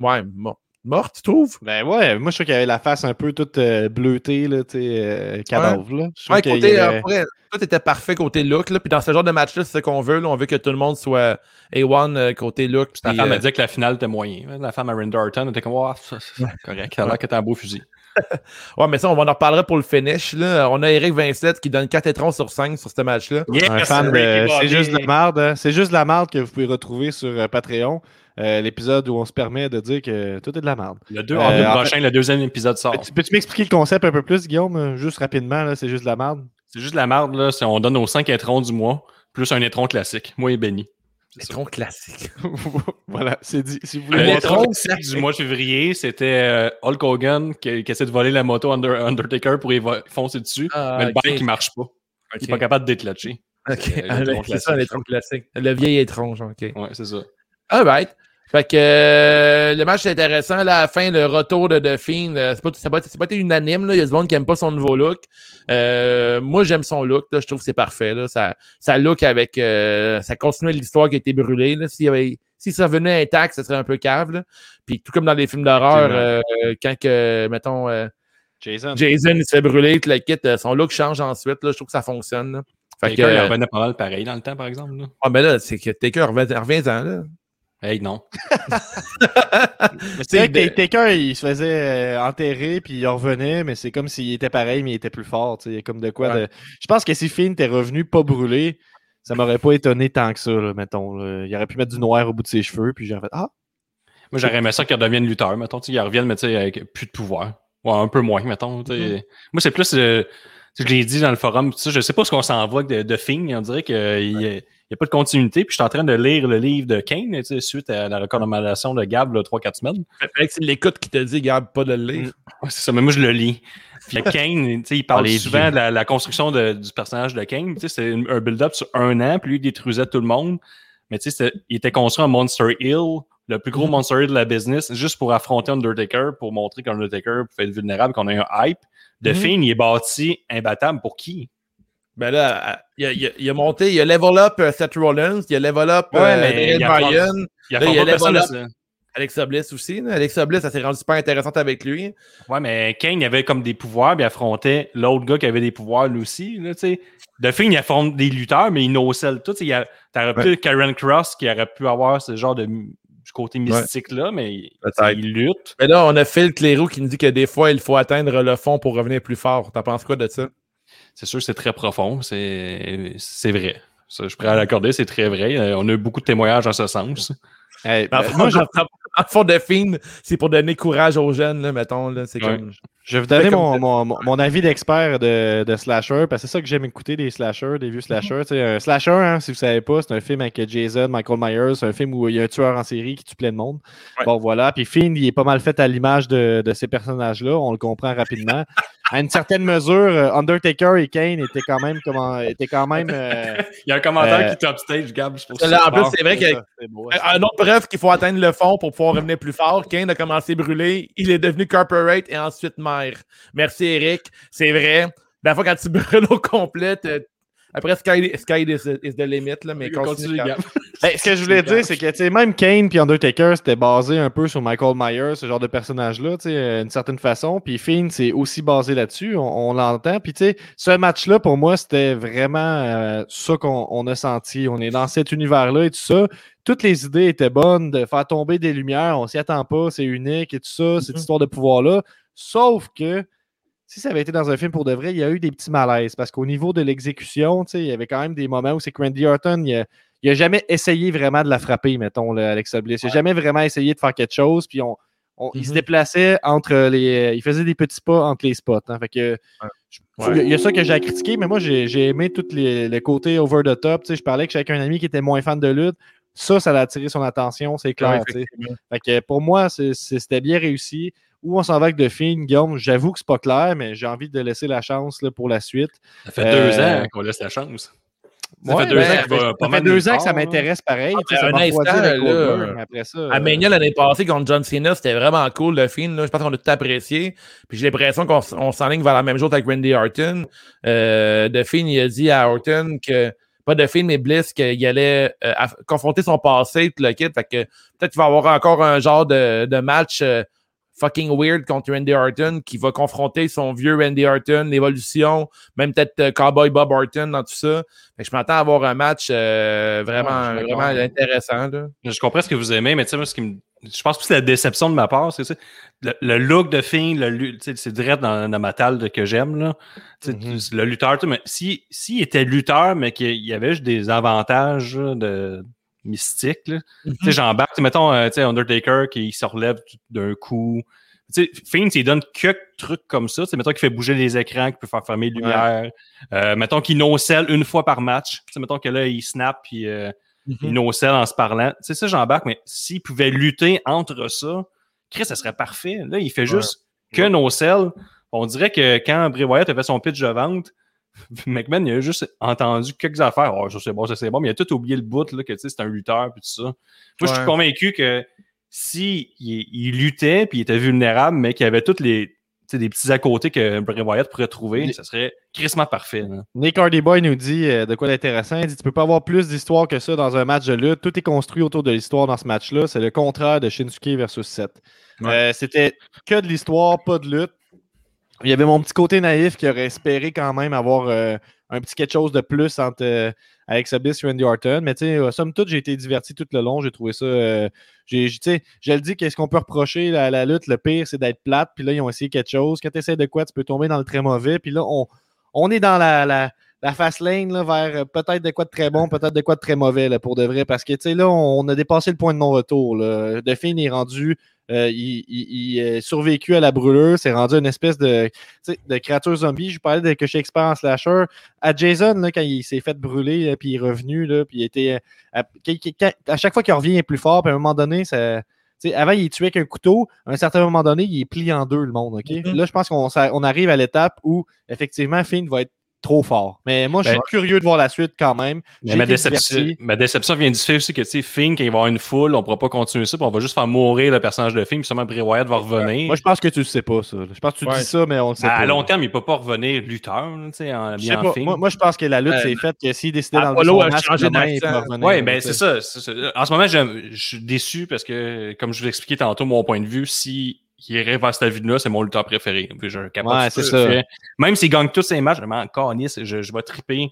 ouais, mo- morte, tu trouves? Ben ouais, moi je trouve qu'il avait la face un peu toute euh, bleutée, là, tu sais, euh, cadavre, là. Je Ouais, qu'il côté, avait- vrai, tout était parfait côté look. Là. Puis dans ce genre de match-là, c'est ce qu'on veut. Là. On veut que tout le monde soit A1 euh, côté look. La puis, femme euh, a dit que la finale était moyen. La femme à Randy Orton elle était comme, oh, ça, c'est correct. Elle a l'air qu'elle était un beau fusil. Ouais, mais ça, on en reparlera pour le finish. Là. On a Eric Vincent qui donne 4 étrons sur 5 sur ce match-là. fan de C'est juste de la merde. hein. C'est juste de la merde que vous pouvez retrouver sur euh, Patreon. euh, L'épisode où on se permet de dire que tout est de la merde. Le 2 Euh, en prochain, le deuxième épisode sort. Peux-tu peux-tu m'expliquer le concept un peu plus, Guillaume? Juste rapidement, là, c'est juste de la merde. C'est juste de la merde, là. c'est- On donne nos 5 étrons du mois, plus un étron classique. Moi et Benny. Étron classique. voilà, c'est dit. Si vous Le voulez étron voir classique du mois de février, c'était euh, Hulk Hogan qui, qui essaie de voler la moto Under- Undertaker pour y foncer dessus. Ah, mais le bike, il marche pas. Il est pas capable de déclatcher. Ok. C'est l'étron C'est ça, classique. l'étron classique. Le vieil étron, genre. OK. Ouais, c'est ça. All right. Fait que euh, le match est intéressant. Là, à la fin, le retour de The Fiend, euh, c'est pas, c'est pas, c'est pas été unanime. Là. Il y a du monde qui aime pas son nouveau look. Euh, moi, j'aime son look. Là. Je trouve que c'est parfait. Là. Ça, ça look avec... euh, ça continue l'histoire qui a été brûlée. Là. S'il y avait, si ça revenait intact, ça serait un peu cave. Là. Puis tout comme dans les films d'horreur, euh, quand que, mettons, euh, Jason. Jason il se fait brûler, tout le kit, euh, son look change ensuite. Là. Je trouve que ça fonctionne. Là. Fait que, il euh, revenait pas mal pareil dans le temps, par exemple. Là. ah, ben là, c'est que Taker revient- revient-en. Là. Hey, non. Mais c'est vrai que de- Taker, il se faisait euh, enterrer, puis il revenait, mais c'est comme s'il était pareil, mais il était plus fort. tu sais. Il y a comme de quoi Ouais. de... Je pense que si Finn était revenu pas brûlé, ça m'aurait pas étonné tant que ça, là, mettons. là. Il aurait pu mettre du noir au bout de ses cheveux, puis j'aurais fait Ah! Moi, j'aurais aimé ça qu'il redevienne lutteur, mettons. Qu'il revienne, mais tu sais, avec plus de pouvoir. Ouais, un peu moins, mettons. Mm-hmm. Moi, c'est plus. euh, je l'ai dit dans le forum, je sais pas ce qu'on s'en va de, de Fing. On dirait qu'il n'y a, il y a pas de continuité. Puis je suis en train de lire le livre de Kane, suite à la recommandation de Gab, là, 3-4 semaines. Fait que c'est l'écoute qui te dit, garde pas de le lire. Ouais, c'est ça, mais moi, je le lis. Puis Kane, tu sais, il parle souvent vieux. de la, la construction de- du personnage de Kane. Tu sais, c'est un build-up sur un an, puis lui, il détruisait tout le monde. Mais tu sais, il était construit en Monster Hill, le plus gros Monster Hill de la business, juste pour affronter Undertaker, pour montrer qu'Undertaker pouvait être vulnérable, qu'on a un hype. De. Fiend, il est bâti imbattable pour qui? Ben là, il a, il a- il a monté, il a level up euh, Seth Rollins, il a level up Ouais, euh, Daniel il a Bryan, Il a Là, il level de- Alexa Bliss aussi. là. Alexa Bliss, ça s'est rendu super intéressante avec lui. Ouais, mais Kane, il avait comme des pouvoirs, puis il affrontait l'autre gars qui avait des pouvoirs lui aussi. Là, tu sais. de Fiend, il affronte des lutteurs, mais il nocelle tout. T'aurais pu Karen Cross qui aurait pu avoir ce genre de du côté mystique-là, mais il lutte. Mais là, on a Phil Cléroux qui nous dit que des fois, il faut atteindre le fond pour revenir plus fort. T'en penses quoi de ça? C'est sûr, c'est très profond. C'est vrai. Ça, je pourrais l'accorder, c'est très vrai. Euh, On a eu beaucoup de témoignages en ce sens. Hey, Ben, ben, moi, je- dans, En fond de film, c'est pour donner courage aux jeunes, là, mettons. Là, c'est Ouais. comme... Je vais vous donner mon, comme- mon, mon- mon avis d'expert de, de slasher, parce que c'est ça que j'aime écouter, des slashers, des vieux slashers. Tu sais, Un slasher, hein, si vous savez pas, c'est un film avec Jason, Michael Myers, c'est un film où il y a un tueur en série qui tue plein de monde. Ouais. Bon, voilà. Puis Fiend, il est pas mal fait à l'image de, de ces personnages-là, on le comprend rapidement. à une certaine mesure, euh, Undertaker et Kane étaient quand même, comment, étaient quand même. euh, Il y a un commentaire Euh, qui top stage, Gab. c'est pour Là, en plus, c'est vrai que c'est ça, c'est beau, ouais. Un autre preuve qu'il faut atteindre le fond pour pouvoir revenir plus fort. Kane a commencé à brûler, il est devenu corporate et ensuite maire. Merci Eric, c'est vrai. La fois quand tu brûles au complet, après Sky, Sky is, is the limit, là, mais Continue, continue. Ben, ce que je voulais dire, c'est que même Kane puis Undertaker, c'était basé un peu sur Michael Myers, ce genre de personnage-là, tu sais, euh, d'une certaine façon. Puis Fiend, c'est aussi basé là-dessus, on, on l'entend. Puis tu sais, ce match-là, pour moi, c'était vraiment euh, ça qu'on on a senti. On est dans cet univers-là et tout ça. Toutes les idées étaient bonnes, de faire tomber des lumières, on s'y attend pas, c'est unique et tout ça, cette Mhm. histoire de pouvoir-là. Sauf que si ça avait été dans un film pour de vrai, il y a eu des petits malaises parce qu'au niveau de l'exécution, tu sais, il y avait quand même des moments où c'est que Randy Orton, il a, il a jamais essayé vraiment de la frapper, mettons, là, Alexa Bliss. Il a jamais vraiment essayé de faire quelque chose, puis on, on- il se Mhm. déplaçait entre les. Il faisait des petits pas entre les spots. hein. Fait que, je- il y a- il y a ça que j'ai à critiquer, mais moi, j'ai aimé tout les, le côté over the top. Tu sais, je parlais que j'avais un ami qui était moins fan de lutte. Ça, ça a attiré son attention, c'est clair. Sais. effectivement. Fait que pour moi, c'était bien réussi. Où on s'en va avec Fiend, Guillaume, j'avoue que c'est pas clair, mais j'ai envie de laisser la chance là, pour la suite. Ça fait deux Euh, ans qu'on laisse la chance. Ça Ouais, fait deux ben, ans ça va fait- ça mal fait deux ans que ça m'intéresse pareil. Ah, ça ben, un instant, là, mais après ça. À euh, l'année passée contre John Cena, c'était vraiment cool le film. là. Je pense qu'on a tout apprécié. Puis j'ai l'impression qu'on s'enligne vers la même chose avec Randy Orton. Euh, The Fiend, il a dit à Orton que pas de Fiend, mais Bliss qu'il allait euh, confronter son passé, tout le kit. Fait que peut-être qu'il va y avoir encore un genre de, de match euh, fucking weird contre Randy Orton qui va confronter son vieux Randy Orton, l'évolution, même peut-être euh, Cowboy Bob Orton dans tout ça. Fait que je m'attends à avoir un match euh, vraiment, Ouais, vraiment intéressant. Là. Je comprends ce que vous aimez, mais tu sais, moi, ce qui me. Je pense que c'est la déception de ma part, c'est ça. Le, le look de Fiend, le c'est direct dans, dans ma tale que j'aime. là. Mhm. Le lutteur, mais si- s'il était lutteur, mais qu'il y avait juste des avantages de mystiques, là. Mhm. tu sais, j'embarque, tu sais, mettons, euh, tu sais, Undertaker qui se relève d'un coup. Tu sais, Fiend, il donne quelques trucs comme ça. Tu sais, mettons qu'il fait bouger les écrans, qu'il peut faire fermer les lumières. Euh, mettons qu'il nocelle une fois par match. Tu sais, mettons que là, il snap, puis euh, il nocelle en se parlant. Tu sais, ça, j'embarque, mais s'il pouvait lutter entre ça, Chris, ça serait parfait. Là, il fait juste que nocelle. On dirait que quand Bray Wyatt a fait son pitch de vente, McMahon, il a juste entendu quelques affaires. Oh, ça c'est bon, ça c'est bon, mais il a tout oublié le bout, là, que tu sais, c'est un lutteur, puis tout ça. Moi, je suis convaincu que si il, il luttait, puis il était vulnérable, mais qu'il y avait tous les tu sais, des petits à côté que Bray Wyatt pourrait trouver, ça serait crissement parfait. là. Nick Hardy Boy nous dit euh, de quoi d'intéressant. Il dit Tu peux pas avoir plus d'histoire que ça dans un match de lutte. Tout est construit autour de l'histoire dans ce match-là. C'est le contraire de Shinsuke versus Seth. Ouais. Euh, C'était que de l'histoire, pas de lutte. Il y avait mon petit côté naïf qui aurait espéré quand même avoir euh, un petit quelque chose de plus entre euh, Bliss et Randy Orton. Mais tu sais, euh, somme toute, j'ai été diverti tout le long. J'ai trouvé ça. euh, j'ai, sais, je le dis, qu'est-ce qu'on peut reprocher? À la lutte? Le pire, c'est d'être plate. Puis là, ils ont essayé quelque chose. Quand tu essaies de quoi, tu peux tomber dans le très mauvais. Puis là, on, on est dans la, la, la fast lane là, vers peut-être de quoi de très bon, peut-être de quoi de très mauvais là, pour de vrai. Parce que tu sais, là, on, a dépassé le point de non-retour. De fin, est rendu. Euh, il, il- il a survécu à la brûlure, c'est rendu une espèce de, créature zombie. Je parlais de que je suis expert en slasher. À Jason, là, quand il s'est fait brûler, là, puis il est revenu, là, puis il était. À, quand- à chaque fois qu'il revient, il est plus fort, puis à un moment donné, ça. avant, il est tué avec un couteau. À un certain moment donné, il est plié en deux, le monde. Mhm. Là, je pense qu'on on arrive à l'étape où, effectivement, Finn va être trop fort. Mais moi, je suis Ben- curieux de voir la suite quand même. Ma déception, ma déception vient du fait aussi que, tu sais, Finn, quand il va y avoir une foule, on pourra pas continuer ça, puis on va juste faire mourir le personnage de Finn, puis sûrement Bray Wyatt va revenir. Moi, je pense que tu le sais pas, ça. Je pense que tu Ouais. dis ça, mais on le sait à pas. long terme, il peut pas revenir lutteur, tu sais, en Je sais. Finn. Moi, moi, je pense que la lutte, Euh, c'est fait que s'il décidait d'enlever son a changé Oui, ben c'est ça. En ce moment, je suis déçu parce que, comme je vous l'expliquais tantôt, mon point de vue, si il irait vers cette vie-là, c'est mon lutteur préféré. Puis je capote Ouais, sur c'est ce ça. fait. Même s'il gagne tous ses matchs, je m'en calisse, je, je vais triper.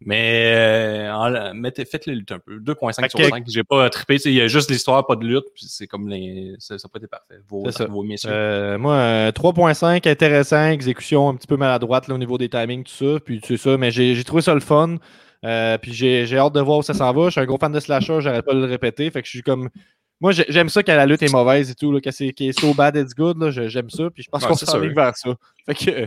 Mais euh, en- mettez, faites-le lutte un peu. 2.5 Fait sur que- 5. J'ai pas trippé. Il y a juste l'histoire, pas de lutte. Puis c'est comme les. Ça n'a pas été parfait. Vos, ça. messieurs. Euh, moi, euh, 3.5, intéressant, exécution un petit peu maladroite là, au niveau des timings, tout ça. Puis c'est ça, mais j'ai trouvé ça le fun. Euh, puis j'ai j'ai hâte de voir où ça s'en va. Je suis un gros fan de slasher, j'arrête pas de le répéter. Fait que je suis comme. Moi, j'ai- j'aime ça quand la lutte est mauvaise et tout, là, quand c'est so bad it's good, là, j'aime ça, puis je pense Ouais, qu'on sûr. vers ça. Fait que, euh,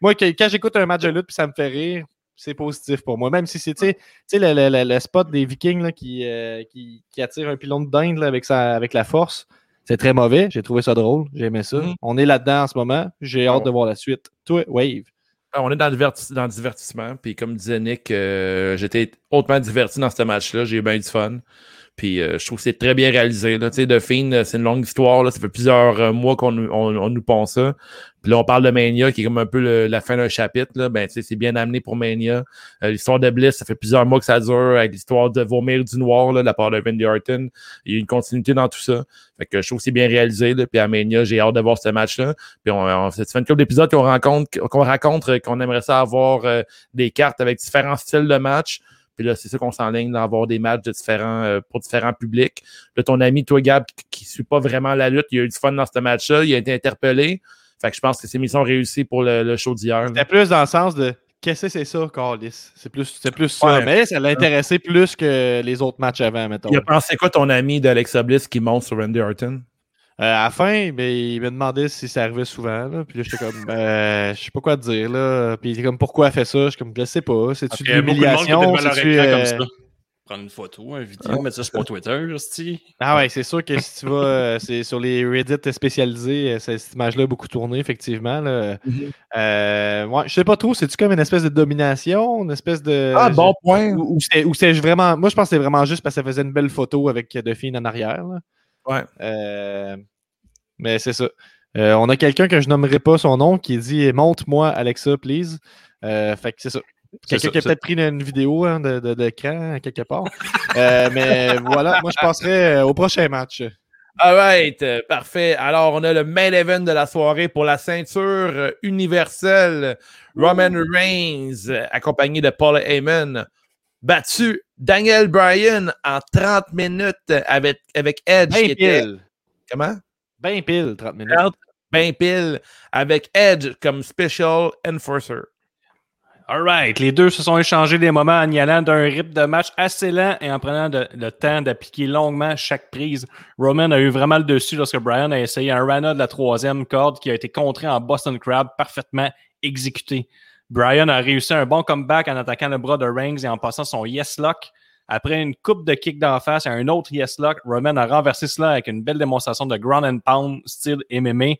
moi, quand j'écoute un match de lutte puis ça me fait rire, c'est positif pour moi. Même si c'est, tu sais- le, le- le- le spot des Vikings là, qui, euh, qui, qui attire un pilon de dinde là, avec, sa, avec la force, c'est très mauvais. J'ai trouvé ça drôle, j'ai aimé ça. Mhm. On est là-dedans en ce moment, j'ai hâte bon. de voir la suite. Toi, Wave. Ah, On est dans le, diverti- dans le divertissement. Puis comme disait Nick, euh, j'étais hautement diverti dans ce match-là. J'ai eu bien du fun. Puis euh, je trouve que c'est très bien réalisé. Là. The Fiend, euh, c'est une longue histoire. Là. Ça fait plusieurs euh, mois qu'on on, on nous pond ça. Puis là, on parle de Mania, qui est comme un peu la fin d'un chapitre. Là. Ben, c'est bien amené pour Mania. L'histoire de Bliss, ça fait plusieurs mois que ça dure, avec l'histoire de Vomir du Noir, là, la part de Wendy Orton. Il y a une continuité dans tout ça. Fait que je trouve que c'est bien réalisé. Là. Puis à Mania, j'ai hâte de voir ce match-là. Puis on, on, fait une couple d'épisodes qu'on rencontre, qu'on raconte qu'on aimerait ça avoir des cartes avec différents styles de match. Puis là, c'est ça qu'on s'enligne d'avoir des matchs de différents, euh, pour différents publics. Là, ton ami, toi, Gab, qui ne suit pas vraiment la lutte, il a eu du fun dans ce match-là. Il a été interpellé. Fait que je pense que c'est mission réussie pour le, le show d'hier. C'était plus dans le sens de qu'est-ce que c'est ça, Carlis? C'est plus, c'est plus ça. Ouais. Mais ça l'a intéressé plus que les autres matchs avant, mettons. Il a pensé quoi ton ami d'Alexa Bliss qui monte sur Randy Orton? Euh, à la fin, ben, il me demandait si ça arrivait souvent. Là. Puis là, j'étais comme, euh, je sais pas quoi te dire. Là. Puis il était comme, pourquoi elle fait ça? Je suis comme, je sais pas. C'est-tu de l'humiliation? C'est-tu, euh, comme ça? Prendre une photo, une vidéo, mettre ça sur mon Twitter, sti. Ah ouais, c'est sûr que si tu vas c'est sur les Reddit spécialisés, cette image-là a beaucoup tourné, effectivement. Là. Euh, ouais, je sais pas trop, c'est-tu comme une espèce de domination, une espèce de. Ah, bon point. Ou, c'est- ou c'est vraiment. Moi, je pense que c'est vraiment juste parce que ça faisait une belle photo avec Duffy en arrière. là. Ouais. Euh, mais c'est ça. Euh, on a quelqu'un que je nommerai pas son nom qui dit Montre-moi Alexa, please. Euh, fait que c'est ça. Quelqu'un qui a peut-être pris une vidéo hein, de, de, d'écran quelque part. Mais voilà, moi je passerai au prochain match. Alright, euh, parfait. Alors, on a le main event de la soirée pour la ceinture universelle. Roman Reigns, accompagné de Paul Heyman, battu Daniel Bryan en 30 minutes avec, avec Edge. Ben qui était- pile. Comment? Ben pile, 30 minutes. Ben pile, avec Edge comme Special Enforcer. Alright, les deux se sont échangés des moments en y allant d'un rythme de match assez lent et en prenant de- le temps d'appliquer longuement chaque prise. Roman a eu vraiment le dessus lorsque Brian a essayé un Rana de la troisième corde qui a été contré en Boston Crab, parfaitement exécuté. Brian a réussi un bon comeback en attaquant le bras de Reigns et en passant son Yes Lock. Après une coupe de kick d'en face et un autre Yes Lock, Roman a renversé cela avec une belle démonstration de ground and pound style MMA.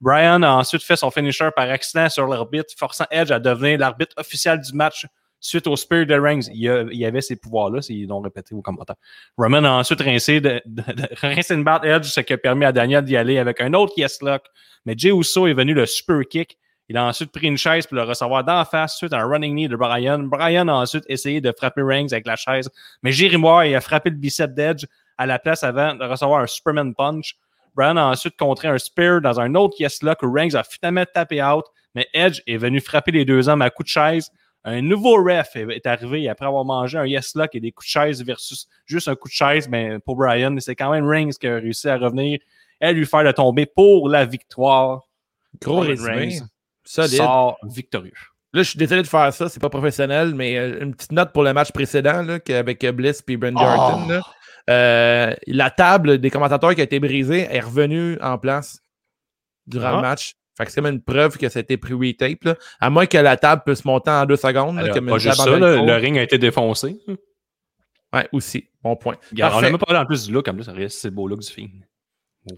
Brian a ensuite fait son finisher par accident sur l'arbitre, forçant Edge à devenir l'arbitre officiel du match suite au Spear de Reigns. Il, y avait ces pouvoirs-là, ils l'ont répété au commentaire. Roman a ensuite rincé, de, de, rincé une batte Edge, ce qui a permis à Daniel d'y aller avec un autre Yes Lock. Mais Jey Uso est venu le super kick. Il a ensuite pris une chaise pour le recevoir d'en face suite à un running knee de Brian. Brian a ensuite essayé de frapper Reigns avec la chaise, mais Jerry Moore il a frappé le bicep d'Edge à la place avant de recevoir un Superman Punch. Brian a ensuite contré un spear dans un autre yes lock où Reigns a finalement tapé out, mais Edge est venu frapper les deux hommes à coups de chaise. Un nouveau ref est arrivé après avoir mangé un yes lock et des coups de chaise versus juste un coup de chaise. Mais pour Brian, c'est quand même Reigns qui a réussi à revenir et à lui faire le tomber pour la victoire. Gros résumé. Reigns Solide. Sort victorieux. Là, je suis désolé de faire ça, c'est pas professionnel, mais euh, une petite note pour le match précédent là, avec Bliss et Brenda Oh. Orton. là. Euh, la table des commentateurs qui a été brisée est revenue en place durant Ah. le match. Fait que c'est comme une preuve que ça a été pris retape. Là. À moins que la table puisse monter en deux secondes. là, Alors, comme pas juste ça, là, le ring a été défoncé. Ouais, aussi. Bon point. Regarde, on Parfait. a même parlé en plus du look, en plus, ça reste- c'est le beau look du film.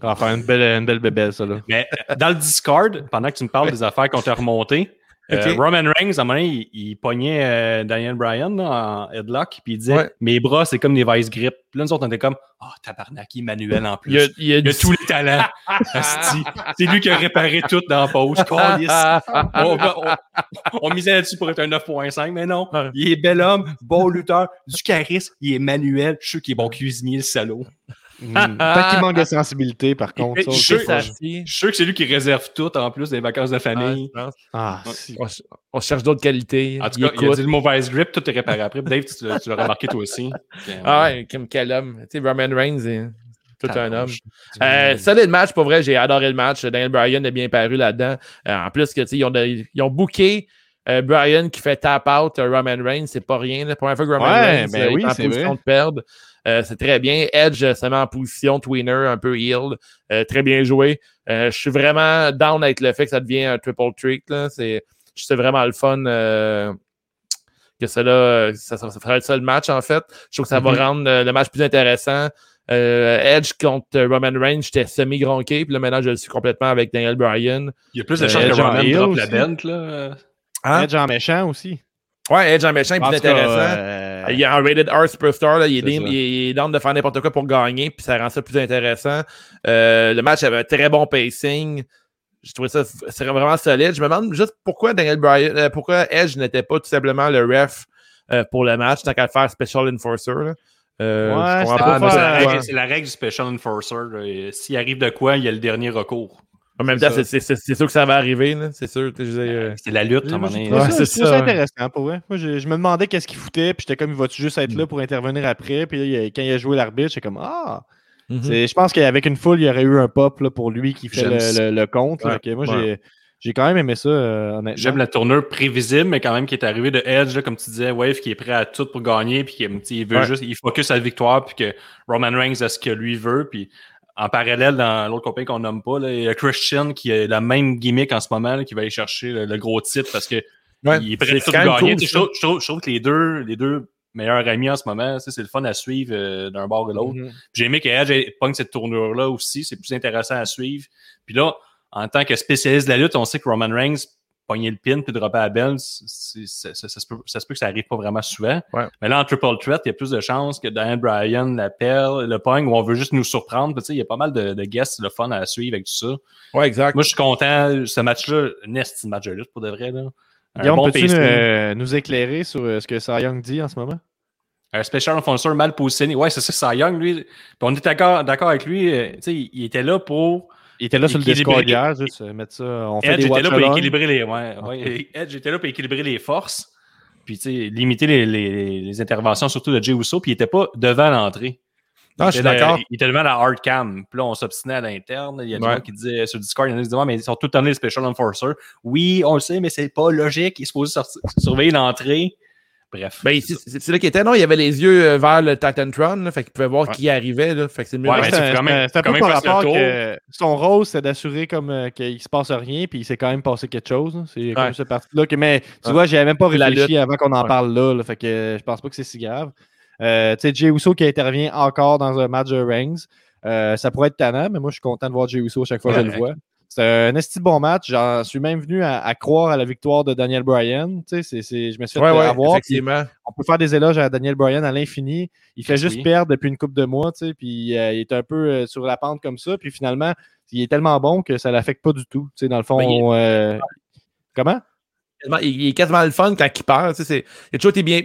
Enfin, une belle, une belle bébelle, ça, là. Mais dans le Discord, pendant que tu me parles des affaires qu'on t'a remontées, euh. Roman Reigns, à un moment donné, il, il pognait euh, Daniel Bryan là, en headlock, puis il disait Ouais. Mes bras, c'est comme des vice grips. Puis là, nous autres, on était comme Oh, tabarnak, manuel en plus. Il y a, il a Il a du- tous les talents. C'est lui qui a réparé tout dans la pause. On, on- on misait là-dessus pour être un 9.5, mais non. Il est bel homme, bon lutteur, du charisme, il est manuel. Je suis sûr qu'il est bon cuisinier, le salaud. Peut-être qu'il manque de sensibilité, par contre. ça, je suis sûr que c'est lui qui réserve tout en plus des vacances de Ah, famille. Ah, on, on cherche d'autres qualités. En tout Il cas, il a dit le vice grip, tout est réparé après. Dave, tu, l'as- tu l'as remarqué toi aussi. Ah ouais, comme quel homme. Tu sais, Roman Reigns est tout un homme. Euh, solide match, pour vrai, j'ai adoré le match. Daniel Bryan a bien paru là-dedans. Euh, en plus, que, tu sais, ils, ont de- ils ont booké Euh, Brian qui fait tap out euh, Roman Reigns, c'est pas rien. La première fois que Roman Ouais, Reigns ben oui, est en position vrai. de perdre, euh, c'est très bien. Edge euh, se met en position tweener, un peu healed. Euh, très bien joué. Euh, je suis vraiment down avec le fait que ça devient un triple trick. là. C'est c'est vraiment le fun euh, que cela, euh, ça, ça, ça ferait ça le match, en fait. Je trouve que ça va rendre euh, le match plus intéressant. Euh, Edge contre euh, Roman Reigns, j'étais semi-gronqué, puis là maintenant je le suis complètement avec Daniel Bryan. Il y a plus de Euh, chances que Edge en Roman drop la belt, là. Hein? Edge en méchant aussi. Ouais, Edge en méchant, En plus intéressant. euh, Il est en rated R superstar, là, il, est il est- il est down de faire n'importe quoi pour gagner, puis ça rend ça plus intéressant. Euh, le match avait un très bon pacing. J'ai trouvé ça vraiment solide. Je me demande juste pourquoi Daniel Bryan, euh, pourquoi Edge n'était pas tout simplement le ref euh, pour le match, tant qu'à le faire Special Enforcer. Là. Euh, Ouais, c'est la règle- du Special Enforcer. S'il arrive de quoi, il y a le dernier recours. En même c'est temps, c'est- c'est c'est sûr que ça va arriver. là, C'est sûr. euh, C'est la lutte, à un moment donné. c'est ça, ouais. intéressant pour vrai. Moi, je, je me demandais qu'est-ce qu'il foutait, puis j'étais comme, il va-tu juste être là pour intervenir après? Puis là, quand il a joué l'arbitre, j'étais comme, ah! mhm. C'est- Je pense qu'avec une foule, il y aurait eu un pop là, pour lui qui fait le, ça. le- le compte. là. Ouais, moi, ouais. j'ai- j'ai quand même aimé ça, euh, honnêtement. J'aime la tournure prévisible, mais quand même qui est arrivé de Edge, là, comme tu disais, Wave qui est prêt à tout pour gagner, puis qui il veut Ouais. juste, il focus sa victoire, puis que Roman Reigns a ce que lui veut, puis en parallèle, dans l'autre compagnie qu'on nomme pas, là, il y a Christian qui a la même gimmick en ce moment, là, qui va aller chercher le, le gros titre parce que Ouais, il est prêt à tout gagner. cool, je, trouve, je trouve- je trouve que les deux, les deux meilleurs amis en ce moment, c'est le fun à suivre euh, d'un bord et l'autre. Mhm. J'ai aimé que Edge ait- pogne cette tournure-là aussi. C'est plus intéressant à suivre. Puis là, en tant que spécialiste de la lutte, on sait que Roman Reigns, pogner le pin puis dropper la belle, c'est- ça, ça se peut, ça se peut que ça arrive pas vraiment souvent. Ouais. Mais là, en triple threat, il y a plus de chances que Daniel Bryan l'appelle, le pogne, ou on veut juste nous surprendre. Puis, tu sais, il y a pas mal de, de guests, le fun à suivre avec tout ça. Ouais, exact. Moi, je suis content. Ce match-là, de match de lutte pour de vrai. Là. Un Guillaume, bon peux-tu pacing. euh, nous éclairer sur euh, ce que Cy Young dit en ce moment? Un special enforcer mal positionné. Ouais, c'est ça, Cy Young, lui. Puis on est d'accord d'accord avec lui. euh, tu sais, il, il était là pour. Il était là sur le. Discord hier, juste euh, mettre ça. On fait Edge des était là pour équilibrer les. Ouais, ouais, Edge était là pour équilibrer les forces. Puis, tu sais, limiter les, les, les interventions, surtout de Jey Uso. Puis, il était pas devant l'entrée. Non, Il je suis était- d'accord. Il était devant la hard cam. Puis là, on s'obstinait à l'interne. Il y a des Ouais. gens qui disaient sur le Discord, il y en a qui disaient, mais ils sont tout le temps les special enforcers. Oui, on le sait, mais c'est pas logique. Ils sont supposés sortir- surveiller l'entrée. Bref. Ben, c'est- là qu'il était. Non, il avait les yeux euh, vers le Titantron, là, fait qu'il pouvait voir Ouais. qui arrivait. Là, fait que c'est mieux. Ouais, c'est quand même- quand rapport que son rôle, c'est d'assurer comme euh, qu'il se passe rien, puis il s'est quand même passé quelque chose. C'est comme ce parti-là. que- Mais tu Ouais. vois, j'avais même pas réfléchi avant qu'on en Ouais. parle là, là, Fait que euh, je pense pas que c'est si grave. Euh, tu sais, Jey Uso qui intervient encore dans un match de Reigns. Euh, ça pourrait être tannant, mais moi, je suis content de voir Jey Uso à chaque fois que je le vois. C'est un esti bon match. J'en suis même venu à, à croire à la victoire de Daniel Bryan. Tu sais, je me suis fait Ouais, ouais, avoir. on peut faire des éloges à Daniel Bryan à l'infini. Il fait juste perdre depuis une coupe de mois, tu sais, puis euh, il est un peu euh, sur la pente comme ça, puis finalement, il est tellement bon que ça l'affecte pas du tout, tu sais, dans le fond. Euh, Comment? Il, est quasiment le fun quand il perd. tu sais, Il a toujours été bien.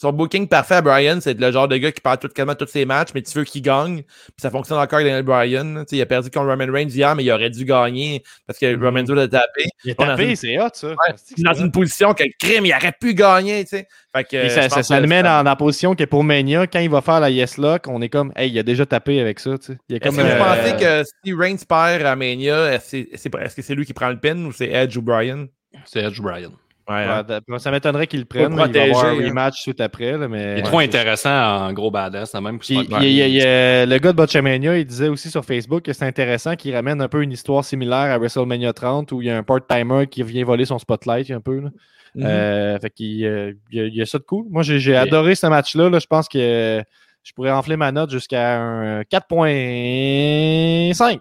Son booking parfait à Brian, c'est le genre de gars qui perd tout, quasiment tous ses matchs, mais tu veux qu'il gagne. Puis ça fonctionne encore avec Daniel Bryan. Il a perdu contre Roman Reigns hier, mais il aurait dû gagner parce que Mhm. Roman Reigns l'a tapé. Il est a tapé, c'est hot, ça. C'est Dans hot. une position que le crime, il aurait pu gagner. Fait que, Et ça, je ça, pense ça que le met dans, dans la position que pour Mania, quand il va faire la Yes Lock, on est comme, hey, il a déjà tapé avec ça, est Est-ce que vous euh, pensez que si Reigns perd à Mania, est-ce que c'est est-ce que c'est lui qui prend le pin ou c'est Edge ou Brian? C'est Edge Bryan. Ouais, ouais, hein. ça m'étonnerait qu'il le prenne. Il va avoir un protéger, hein. rematch suite après, là, mais. Il est trop intéressant en gros badass, là, même. il y a- il y a- gagner. il y a- le gars de Botchamania, il disait aussi sur Facebook que c'est intéressant qu'il ramène un peu une histoire similaire à WrestleMania 30 où il y a un part-timer qui vient voler son spotlight un peu. là. Mhm. Euh, fait qu'il euh, il y, a- il y a ça de cool. Moi, j'ai j'ai adoré ce match-là. là. Je pense que euh, je pourrais enfler ma note jusqu'à un 4.5.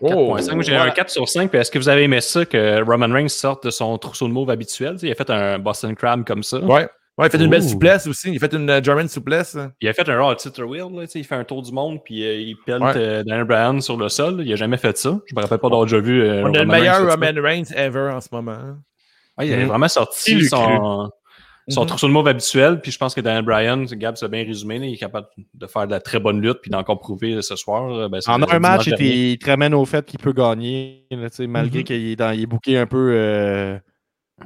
4.5. Moi, j'ai voilà. un 4 sur 5. Puis est-ce que vous avez aimé ça que Roman Reigns sorte de son trousseau de mauve habituel? Il a fait un Boston Crab comme ça. Ouais. Ouais, il a fait une belle souplesse aussi. Il a fait une euh, German souplesse. Il a fait un Raw Titter Wheel. Là, tu sais, il fait un tour du monde. Puis euh, il pèle Ouais. euh, Daniel Bryan sur le sol. Il a jamais fait ça. Je me rappelle pas d'avoir déjà vu. euh, On a le Roman meilleur. Roman Reigns ever en ce moment. hein. Ouais, il a Mhm. vraiment sorti l'eût son, son Mhm. trousseau de mauve habituel. Puis je pense que Daniel Bryan, Gab s'est bien résumé. là, il est capable de faire de la très bonne lutte. Puis d'encore prouver ce soir. euh, ben, c'est En le un match, il, il te ramène au fait qu'il peut gagner, là, malgré Mhm. qu'il est, dans- il est booké un peu. euh,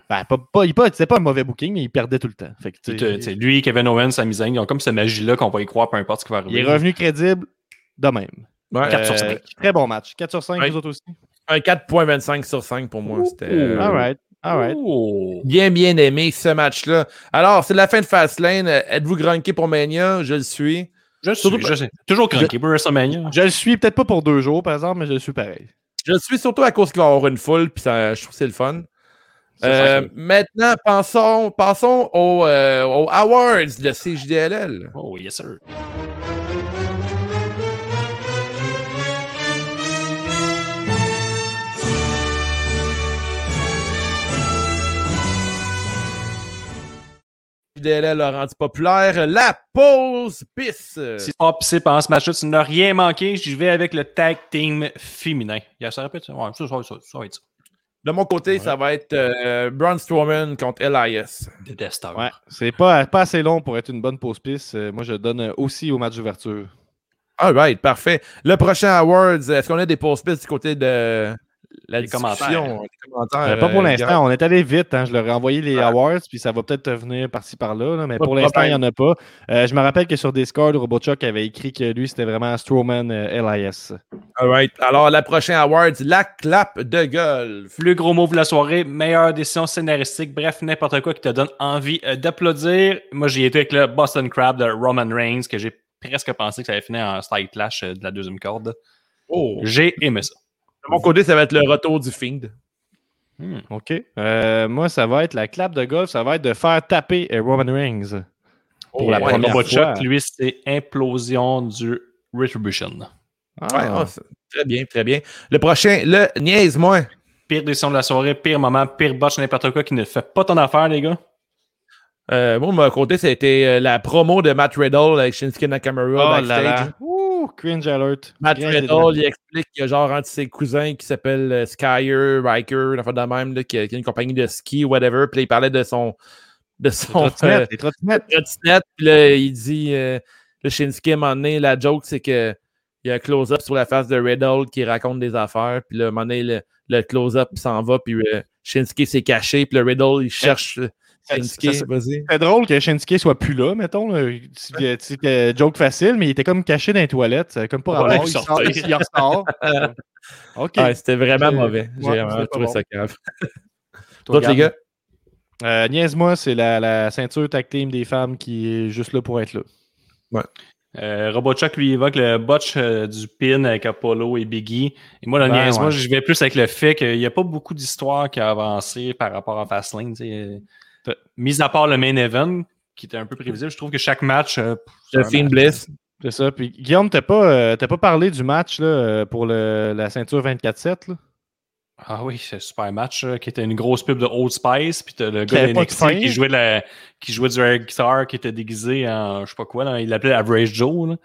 ben, pas, pas, il pas- c'était pas un mauvais booking, mais il perdait tout le temps. Fait que, lui, Kevin Owens, Sami Zayn, ils ont comme cette magie-là qu'on va y croire, peu importe ce qui va il est arriver. revenu crédible de même. Ouais. 4 sur Euh, 5. Très bon match. 4 sur 5, Ouais. vous autres aussi? Un 4.25 sur 5 pour moi. C'était. euh, All right. Right. Oh. Bien, bien aimé ce match-là. Alors, c'est la fin de Fastlane. Euh, Êtes-vous grunqué pour Mania? Je le suis. Je suis, je sais. Toujours craqué pour WrestleMania. Je le suis peut-être pas pour deux jours, par exemple, mais je le suis pareil. Je le suis surtout à cause qu'il va avoir une foule, puis ça, je trouve que c'est le fun. Euh, maintenant, pensons, passons aux, euh, aux Awards de CJDLL. Oh, yes, sir. CJDLL l'a rendu populaire. La pause pisse. Si c'est pas pissé pendant ce match-là, tu n'as rien manqué. Je vais avec le tag team féminin. Yeah, ça répète ça? Ouais, ça, ça, ça, ça va être ça. De mon côté, ça va être euh, Braun Strowman contre Elias. Détesteur. Ouais, c'est pas, pas assez long pour être une bonne pause piste. Euh, moi, je donne aussi au match d'ouverture. All right, parfait. Le prochain Awards, est-ce qu'on a des pauses pistes du côté de la Les discussion, commentaires. les Euh, pas pour l'instant, on est allé vite. hein. Je leur ai envoyé les Ouais. awards, puis ça va peut-être venir par-ci par-là. là, mais Pas pour l'instant, il n'y en a pas. Euh, je me rappelle que sur Discord, Robochuck avait écrit que lui, c'était vraiment Strowman euh, LIS. All right. Alors, la prochaine Awards, la clap de golf. Plus gros move de la soirée, meilleure décision scénaristique, bref, n'importe quoi qui te donne envie euh, d'applaudir. Moi, j'y étais avec le Boston Crab de Roman Reigns, que j'ai presque pensé que ça allait finir en style clash euh, de la deuxième corde. Oh. J'ai aimé ça. Mon côté, ça va être le retour du Fiend. OK. Euh, moi, ça va être la clap de golf, ça va être de faire taper Roman Reigns. Pour la Ouais, première fois. Chuck, lui, c'est implosion du Retribution. Ah. ah, très bien, très bien. Le prochain, le niaise-moi. Pire décision de la soirée, pire moment, pire botch, n'importe quoi qui ne fait pas ton affaire, les gars. Euh, moi, de mon côté, c'était euh, la promo de Matt Riddle avec Shinsuke Nakamura Oh là backstage. là. Ouh, cringe alert. Matt Riddle, il explique qu'il y a genre un de ses cousins qui s'appelle euh, Skyer, Riker, une affaire de même, là, qui, a, qui a une compagnie de ski, whatever. Puis là, il parlait de son. De son euh, les trottinettes. Puis là, il dit. Euh, le Shinsuke, à un moment donné, la joke, c'est que. Il y a un close-up sur la face de Riddle qui raconte des affaires. Puis là, à un moment donné, le, le close-up s'en va. Puis euh, Shinsuke s'est caché. Puis le Riddle, il cherche Shinsuke. Vas-y. C'est drôle que Shinsuke soit plus là, mettons. là. Euh, joke facile, mais il était comme caché dans les toilettes. C'est Comme pas Ouais, rapport. il il, sort, sortait. il ressort. OK. Ouais, c'était vraiment C'est- mauvais. J'ai ouais, vraiment trouvé bon. ça cave. Toi, D'autres, les gars? Euh, Niaise-moi, c'est la, la ceinture tag team des femmes qui est juste là pour être là. Euh, Robochuck lui évoque le botch euh, du pin avec Apollo et Biggie. Et moi, le Ben, moi, ouais. je vais plus avec le fait qu'il n'y a pas beaucoup d'histoires qui a avancé par rapport à Fastlane. Mis à part le main event, qui était un peu prévisible, je trouve que chaque match. euh, c'est Le un Fiend match. Bliss. C'est ça. Puis Guillaume, t'as pas, euh, t'as pas parlé du match là, euh, pour le- la ceinture 24-7. là? Ah oui, c'est un super match euh, qui était une grosse pub de Old Spice. Puis t'as le gars de NXT qui jouait, la, qui jouait du air guitar, qui était déguisé en je sais pas quoi. là, il l'appelait Average Joe. Là.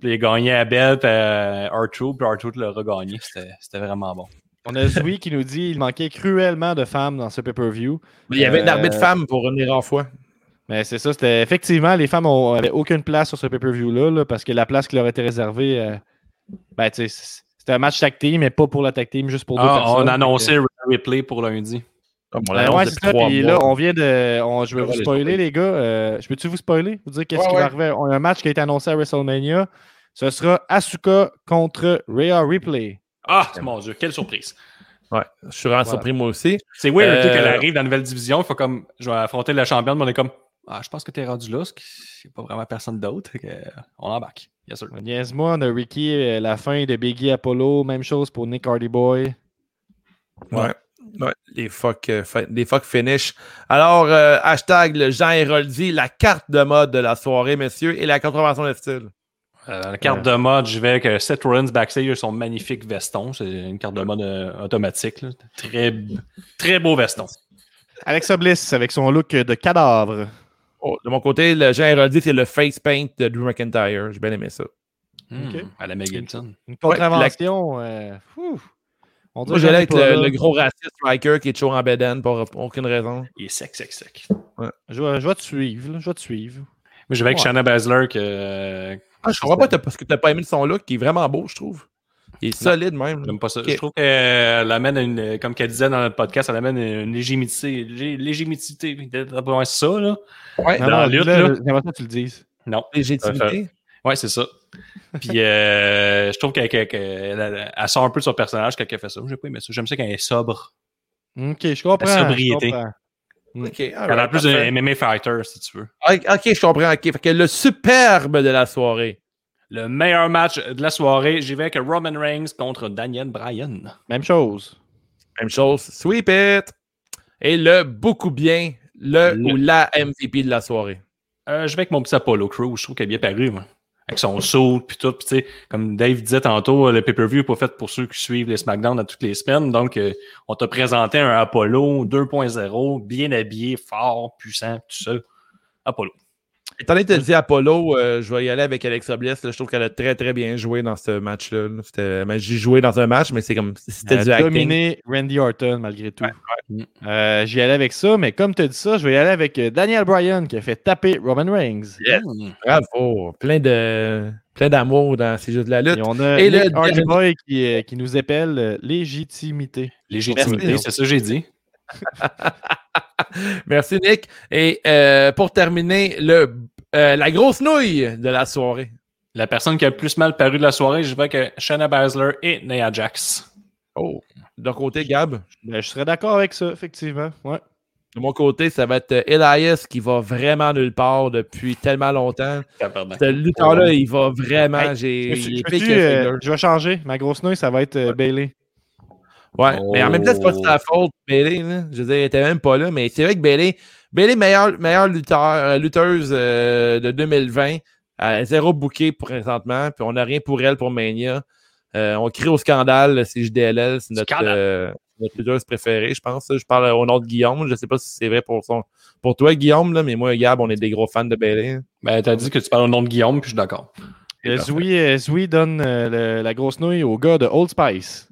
Puis il a gagné à belt à R2, puis R2 l'a regagné. C'était c'était vraiment bon. On a Zoui qui nous dit qu'il manquait cruellement de femmes dans ce pay-per-view. Il y avait une Euh, arbitre femme pour revenir en foi. Mais c'est ça, c'était effectivement, les femmes n'avaient aucune place sur ce pay-per-view-là, là, parce que la place qui leur était réservée, euh, ben, c'était un match tag team, mais pas pour la tag team, juste pour deux Ah, personnes. on a annoncé le replay pour lundi. Comme on Ben ouais, ça. Puis là, on vient de. on- je vais vous spoiler, les gars. Euh, je peux-tu vous spoiler? Vous dire qu'est-ce Ouais, qui ouais. va arriver? On a un match qui a été annoncé à WrestleMania. Ce sera Asuka contre Rhea Ripley. Ah, mon Dieu, quelle surprise. Ouais, je suis vraiment Voilà. surpris moi aussi. C'est weird Euh, qu'elle arrive dans la nouvelle division. Il faut comme, je vais affronter la championne, mais on est comme, ah, je pense que t'es rendu là, qu'il n'y a pas vraiment personne d'autre. euh, On embarque. Bien sûr. Niaise-moi, on a Ricky, euh, la fin de Biggie Apollo. Même chose pour Nick Hardy Boy. Ouais. Ouais, les fuck, euh, les fuck finish. Alors, euh, hashtag le Jean Héroldi, la carte de mode de la soirée, messieurs, et la contravention de style. Euh, la carte de mode, je vais avec euh, Seth Rollins backstage, son magnifique veston. C'est une carte de mode euh, automatique. là. Très, très beau veston. Alexa Bliss avec son look de cadavre. Oh, de mon côté, le Jean Héroldi, c'est le face paint de Drew McIntyre. J'ai bien aimé ça. Hmm. À la Megilton. Une contravention. euh, ouf. On dirait Moi, j'allais que avec le, gros raciste Riker qui est toujours en bedaine pour aucune raison. Il est sec, sec, sec. là. Je vais, je vais te suivre. là, Je vais te suivre. Moi, je vais avec Ouais. Shanna Baszler que. Euh, Ah, je comprends pas parce que t'as pas aimé son look, qui est vraiment beau, je trouve. Il est solide même. J'aime pas ça. Je trouve qu'elle amène une, comme qu'elle disait dans notre podcast, elle amène une légitimité. lé- Légitimité. C'est ça, là. Ouais, Dans non, la lutte, là. J'aimerais ça que tu le dises. Non. légitimité? Ouais, c'est ça. Puis euh, je trouve qu'elle qu'elle- qu'elle- elle- elle sort un peu de son personnage quand elle fait ça. J'ai pas aimé ça. J'aime ça quand elle est sobre. Ok, je comprends. La je sobriété. comprends. OK, Il y en plus parfait. de MMA fighter, si tu veux. OK, OK, je comprends. OK, fait que le superbe de la soirée. Le meilleur match de la soirée, j'y vais avec Roman Reigns contre Daniel Bryan. Même chose. Même chose, sweep it. Et le beaucoup bien, le, Le- ou la MVP de la soirée. Euh, je vais avec mon petit Apollo Crew. Je trouve qu'elle est bien paru, moi. Avec son saut, puis tout. Puis, tu sais, comme Dave disait tantôt, le pay-per-view n'est pas fait pour ceux qui suivent les SmackDown à toutes les semaines. Donc, euh, on t'a présenté un Apollo 2.0, bien habillé, fort, puissant, tout ça. Apollo. Étant donné que tu as dit Apollo, euh, je vais y aller avec Alexa Bliss. là. Je trouve qu'elle a très, très bien joué dans ce match-là. là. C'était- ben, J'ai joué dans un match, mais c'est comme c'était Elle du acting. dominé Randy Orton malgré tout. ouais. Euh, J'y allais avec ça, mais comme tu as dit ça, je vais y aller avec euh, Daniel Bryan qui a fait taper Roman Reigns. Yes. Hmm. Bravo. Plein de plein d'amour dans ces jeux de la lutte. Et on a Et le Hardy Boy qui, qui nous appelle euh, légitimité. Légitimité, c'est ça que j'ai dit. Merci, Nick. Et euh, pour terminer, le, euh, la grosse nouille de la soirée. La personne qui a le plus mal paru de la soirée, je vais avec Shayna Baszler et Nia Jax. Oh. D'un côté, Gab? Ben, je serais d'accord avec ça, effectivement. Ouais. De mon côté, ça va être euh, Elias qui va vraiment nulle part depuis tellement longtemps. Ce lutteur-là, il va vraiment. Hey, j'ai, Je, il que euh, vais changer. Ma grosse nouille, ça va être euh, Bailey. Ouais, mais en même temps, c'est pas de sa faute, Bailey. Là. Je veux dire, elle était même pas là, mais c'est vrai que Bailey, Bailey meilleure, meilleure lutteur, lutteuse euh, de 2020, à zéro bouquet présentement, puis on n'a rien pour elle pour Mania. Euh, on crie au scandale, c'est JDLL, c'est notre, euh, notre lutteuse préférée, je pense. Je parle au nom de Guillaume, je sais pas si c'est vrai pour son pour toi, Guillaume, là, mais moi et Gab, on est des gros fans de Bailey. Ben, t'as dit que tu parles au nom de Guillaume, puis je suis d'accord. Zoui, donne euh, le- la grosse nouille au gars de Old Spice.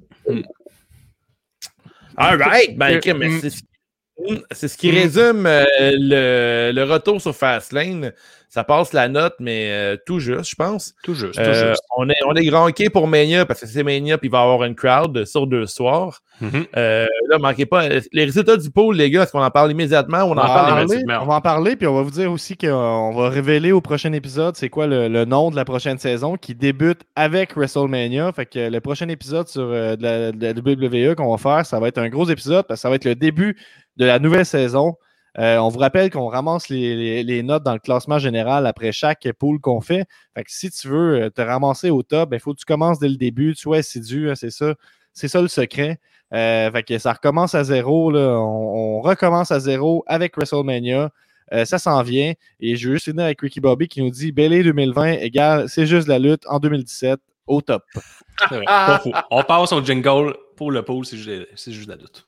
All right, ben, mais mm. c'est ce qui- c'est ce qui résume euh, le, le retour sur Fastlane. Ça passe la note, mais euh, tout juste, je pense. Tout juste, tout Euh, juste. on est, on est granqué pour Mania parce que c'est Mania puis il va y avoir une crowd sur deux soirs. Euh, là, manquez pas. Les résultats du pool, les gars, est-ce qu'on en parle immédiatement ou on en Ah, parle immédiatement? immédiatement. on va en parler, puis on va vous dire aussi qu'on va révéler au prochain épisode c'est quoi le, le nom de la prochaine saison qui débute avec WrestleMania. Fait que le prochain épisode sur euh, de, la, de la WWE qu'on va faire, ça va être un gros épisode parce que ça va être le début de la nouvelle saison. Euh, on vous rappelle qu'on ramasse les, notes dans le classement général après chaque pool qu'on fait. Si tu veux euh, te ramasser au top, il faut que tu commences dès le début, tu sois assidu, hein, c'est ça. C'est ça le secret. Euh, fait que ça recommence à zéro. On, recommence à zéro avec WrestleMania. Ça s'en vient. Et je veux juste finir avec Ricky Bobby qui nous dit Bailey 2020 égale c'est juste la lutte en 2017 au top. On passe au jingle pour le pool, c'est juste la lutte.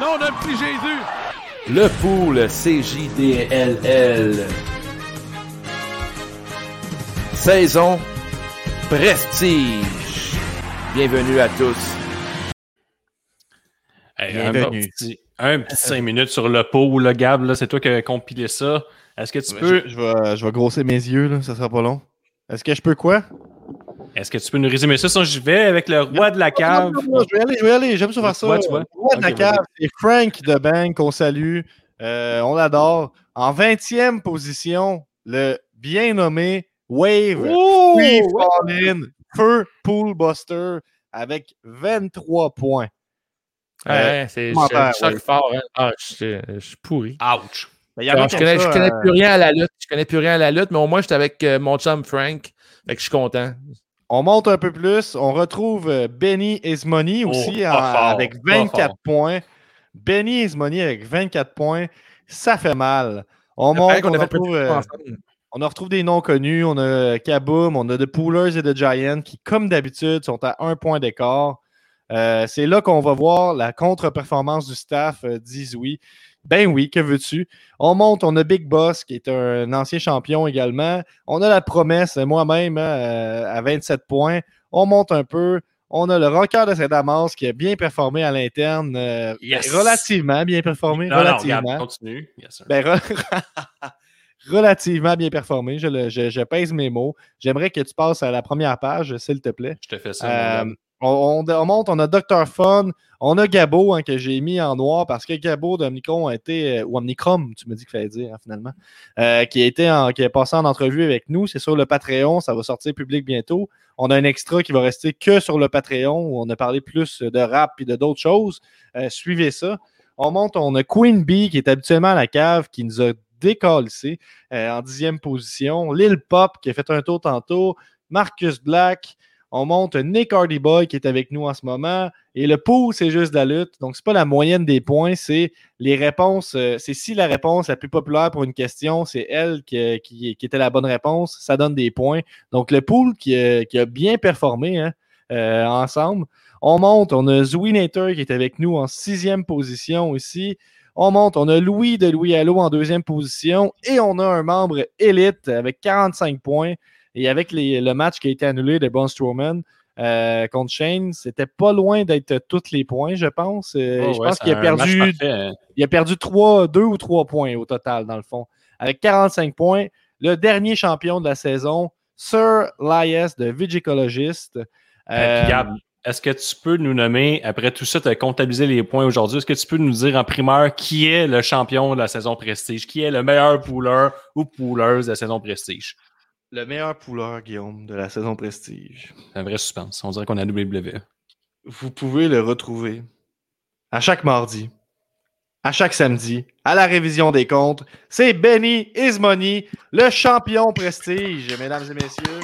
Non, d'un petit Jésus! Le pool CJDLL. Saison Prestige. Bienvenue à tous. Hey, un, Bienvenue. petit, un petit 5 minutes sur le pool, le Gab, là, c'est toi qui as compilé ça. Est-ce que tu peux, Je, je vais, je vais grosser mes yeux, là, ça sera pas long. Est-ce que je peux quoi? Est-ce que tu peux nous résumer ça? Sinon, je vais avec le roi de la cave. Non, non, non, je vais aller, je vais aller, j'aime ça faire ça. vois, tu vois? Le roi de la cave, c'est Frank de Bang qu'on salue. Euh, on l'adore. En 20e position, le bien nommé Wave Free Fallin Feu Pool Buster avec 23 points. Ouais, Euh, c'est ouais. fort. hein. Ah, je, je suis pourri. Ouch. Ben, Alors, je, connais, ça, je connais euh, plus rien à la lutte. Je connais plus rien à la lutte, mais au moins, j'étais avec euh, mon chum Frank. Fait que je suis content. On monte un peu plus. On retrouve euh, Benny aussi pas en- fort, avec pas 24 fort. points. Benny Ismoney avec 24 points. Ça fait mal. On monte, on retrouve, de euh, on des noms connus. On a Kaboom, on a The Poolers et The Giants qui, comme d'habitude, sont à un point d'écart. Euh, c'est là qu'on va voir la contre-performance du staff, euh, dit oui. Ben oui, que veux-tu? On monte, on a Big Boss, qui est un ancien champion également. On a la promesse, moi-même, euh, à 27 points. On monte un peu. On a le rocker de Saint-Damas qui a bien performé à l'interne. euh, Yes. Relativement bien performé. Non, non, relativement. regarde, continue. Yes. Ben, re- relativement bien performé. Je, le- je- je pèse mes mots. J'aimerais que tu passes à la première page, s'il te plaît. je te fais ça. Euh, on- on monte, on a Dr. Fun, on a Gabo hein, que j'ai mis en noir parce que Gabo d'Omnicron a été, euh, ou Omnicrom, tu me dis qu'il fallait dire hein, finalement, euh, qui, a été qui est passé en entrevue avec nous. C'est sur le Patreon, ça va sortir public bientôt. On a un extra qui va rester que sur le Patreon où on a parlé plus de rap et de d'autres choses. Euh, suivez ça. On monte, on a Queen Bee qui est habituellement à la cave qui nous a décalissé euh, en dixième position. Lil Pop qui a fait un tour tantôt. Marcus Black. On monte Nick Hardy Boy qui est avec nous en ce moment. Et le pool, c'est juste la lutte. Donc, c'est pas la moyenne des points, c'est les réponses. euh, c'est si la réponse la plus populaire pour une question, c'est elle qui, était la bonne réponse, ça donne des points. Donc, le pool qui, a- qui a bien performé hein, euh, ensemble. On monte, on a Zwinator qui est avec nous en sixième position ici. On monte, on a Louis de Louis Allo en deuxième position et on a un membre élite avec 45 points. Et avec les- le match qui a été annulé de Braun Strowman euh, contre Shane, c'était pas loin d'être tous les points, je pense. Euh, Oh, je ouais, pense qu'il a perdu, parfait, hein. il a perdu trois, deux ou trois points au total, dans le fond. Avec 45 points, le dernier champion de la saison, Sir Lias de Vigicologist. Euh, Gab, est-ce que tu peux nous nommer, après tout ça, tu as comptabilisé les points aujourd'hui, est-ce que tu peux nous dire en primeur qui est le champion de la saison Prestige, qui est le meilleur pooleur ou pooleuse de la saison Prestige? Le meilleur pouleur, Guillaume, de la saison Prestige. Un vrai suspense. On dirait qu'on a WWE. Vous pouvez le retrouver à chaque mardi, à chaque samedi, à la révision des comptes. C'est Benny Ismoney, le champion Prestige, mesdames et messieurs.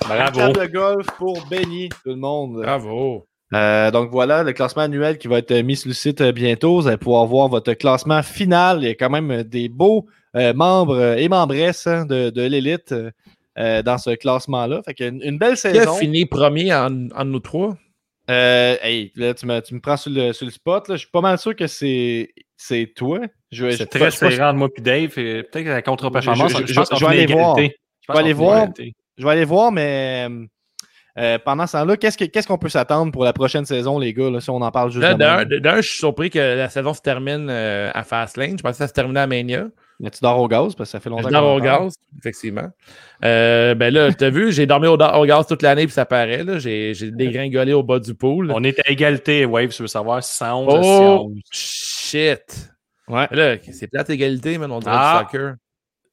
Bravo. Table de golf pour Benny, tout le monde. Bravo. Euh, donc voilà, le classement annuel qui va être mis sur le site bientôt. Vous allez pouvoir voir votre classement final. Il y a quand même des beaux euh, membres euh, et membresses hein, de, de l'élite euh, dans ce classement-là. Fait qu'une une belle Qui a saison. fini premier en, en nous trois? Euh, hey, là, tu me, tu me prends sur le, sur le spot. Là. Je suis pas mal sûr que c'est c'est toi. Je, C'est je- très serré entre moi et Dave. et Peut-être que la contre-performance, Je- je, je- vais aller voir. Je vais aller voir. je vais aller voir, mais euh, pendant ce temps-là, qu'est-ce que- qu'est-ce qu'on peut s'attendre pour la prochaine saison, les gars, là, si on en parle juste Là, de D'un, même? d'un, je suis surpris que la saison se termine euh, à Fastlane. Je pensais que ça se terminait à Mania. Mais tu dors au gaz parce que ça fait longtemps Je dors au gaz, effectivement. Euh, ben là, t'as vu, j'ai dormi au, au gaz toute l'année, puis ça paraît. Là. J'ai, dégringolé au bas du pool. On est à égalité, Wave, si tu veux savoir, 111 à Oh, 111. shit! Ouais. Là, c'est plate égalité, man, on dirait Ah. du soccer.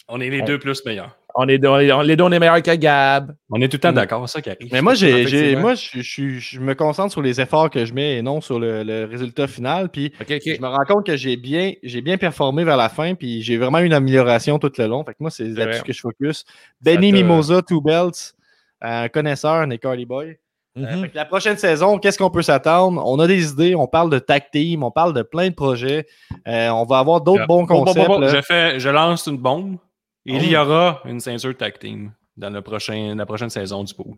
On est les deux plus meilleurs. On est, on est- on- les deux, on est meilleurs que Gab. On est tout le temps Mm. d'accord, c'est ça qui arrive. Mais moi, j'ai, moi je, je- je me concentre sur les efforts que je mets et non sur le, le résultat final. Puis je me rends compte que j'ai bien, j'ai bien performé vers la fin, puis j'ai vraiment eu une amélioration tout le long. Fait que moi, c'est là-dessus que je focus. Benny Mimosa, Two Belts, un connaisseur, Nick Hardy Boy. Euh, Mhm. que la prochaine saison, qu'est-ce qu'on peut s'attendre? On a des idées, on parle de tag team, on parle de plein de projets. Euh, on va avoir d'autres Yeah. bons Bon, bon, bon, concepts. bon. Je, fais, je lance une bombe. Il Oh. y aura une ceinture tag team dans le prochain, la prochaine saison du pool.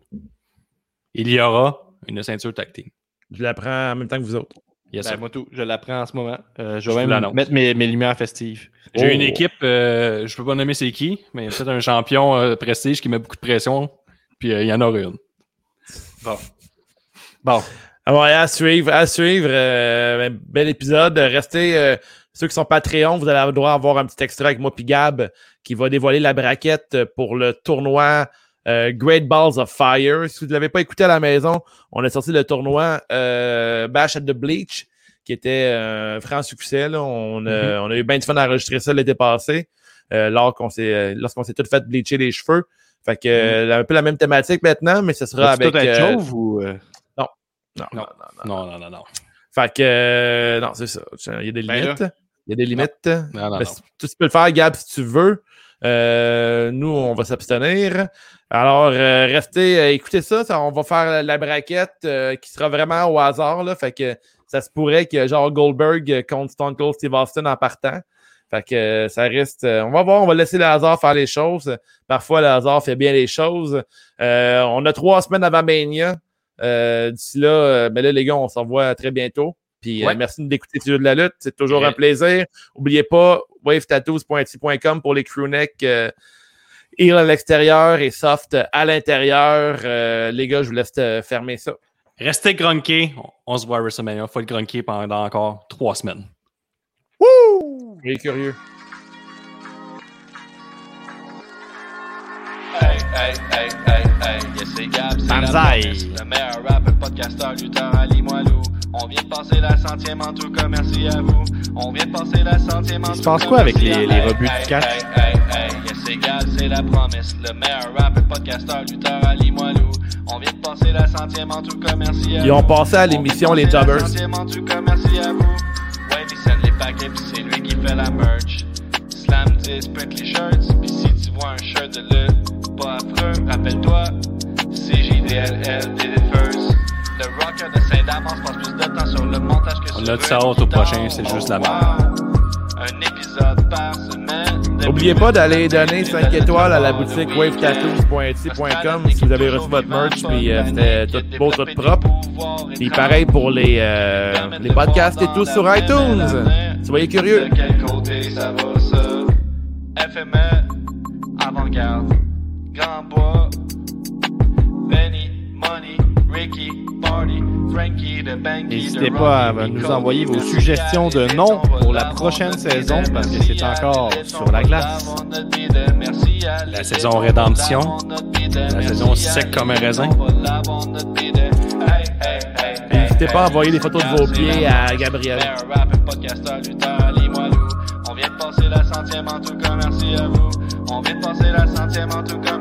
Il y aura une ceinture tag team. Je la prends en même temps que vous autres. Yes, Ben, moi, tout, je l'apprends en ce moment. Euh, je vais même mettre mes, mes lumières festives. J'ai Oh. une équipe, euh, je peux pas nommer c'est qui, mais il y a peut-être un champion euh, prestige qui met beaucoup de pression, puis euh, il y en aura une. Bon. Ah ouais, à suivre, à suivre. euh, bel épisode. Restez, euh, ceux qui sont Patreon, vous allez avoir droit à avoir un petit extrait avec moi puis Gab qui va dévoiler la braquette pour le tournoi euh, Great Balls of Fire. Si vous ne l'avez pas écouté à la maison, on a sorti le tournoi euh, Bash at the Bleach qui était euh, un franc succès. là. On, a, on a eu bien du fun à enregistrer ça l'été passé euh, lors qu'on s'est, euh, lorsqu'on s'est tout fait bleacher les cheveux. Fait que euh, un peu la même thématique maintenant, mais ce sera avec. tout euh, ou. euh, non, non, Non. non, non. Non, non, non, non. Fait que, euh, non, c'est ça. Il y a des Ben limites. Il y a des limites. Non, non, Mais non. si- tu peux le faire, Gab, si tu veux. Euh, nous, on va s'abstenir. Alors, euh, restez, euh, écoutez ça, On va faire la, braquette euh, qui sera vraiment au hasard. Là, fait que ça se pourrait que genre Goldberg contre Stone Cold Steve Austin en partant. Fait que ça reste. on va voir, on va laisser le hasard faire les choses. Parfois, le hasard fait bien les choses. On a trois semaines avant Mania. D'ici là, euh, ben là, les gars, on se revoit très bientôt. Puis euh, Ouais. merci d'écouter Studio de la lutte. C'est toujours Ouais. un plaisir. N'oubliez pas wavetattoos.com pour les crewnecks. Euh, heel à l'extérieur et soft à l'intérieur. Euh, les gars, je vous laisse euh, fermer ça. Restez grunqués. On se voit à WrestleMania. Faut être grunqué pendant encore trois semaines. Les curieux. Hey, hey, hey, hey, hey, yes, c'est Gab, c'est Banzai. la promesse. Le meilleur rapper, podcasteur, lutteur, Ali Moilou. On vient de passer la centième en tout cas, merci à vous. On vient de passer la centième en Il se tout passe cas, quoi avec les- les rebuts du catch? Hey, hey, hey, yes, c'est Gab, c'est la promesse. Le meilleur rapper, podcasteur, lutteur, Ali Moilou. On vient de passer la centième en tout cas, merci à Ils ont vous. passé à On vient l'émission, de les passer la Jobbers. centième en tout cas, merci à vous. Ouais, il send les paquets, pis c'est lui qui fait la merch. Slam 10, print les shirts, pis si tu vois un shirt de lutte, pas affreux, rappelle-toi, CJDLL did it first. Le rocker de Saint-Damas passe plus de temps sur le montage que sur On a dit ça haute au prochain, c'est juste la merde. Un épisode par semaine. N'oubliez pas d'aller donner 5 étoiles à la boutique wavetattoos.etsy.com si vous avez reçu votre merch, puis euh, c'était tout beau, tout propre. Puis pareil pour les, euh, les podcasts et tout sur iTunes. Soyez curieux. De quel côté ça va ça? FME, avant-garde, Grand Bois, Benny, Money, Ricky, Party, Frankie, de Banky, N'hésitez pas à nous envoyer vos suggestions de noms pour la prochaine saison parce que c'est encore sur la glace. La saison Rédemption. La saison sec comme un raisin. N'hésitez pas à envoyer des photos de vos pieds à Gabriel. On vient de passer la centième en tout cas, merci à vous. On vient de passer la centième en tout cas, merci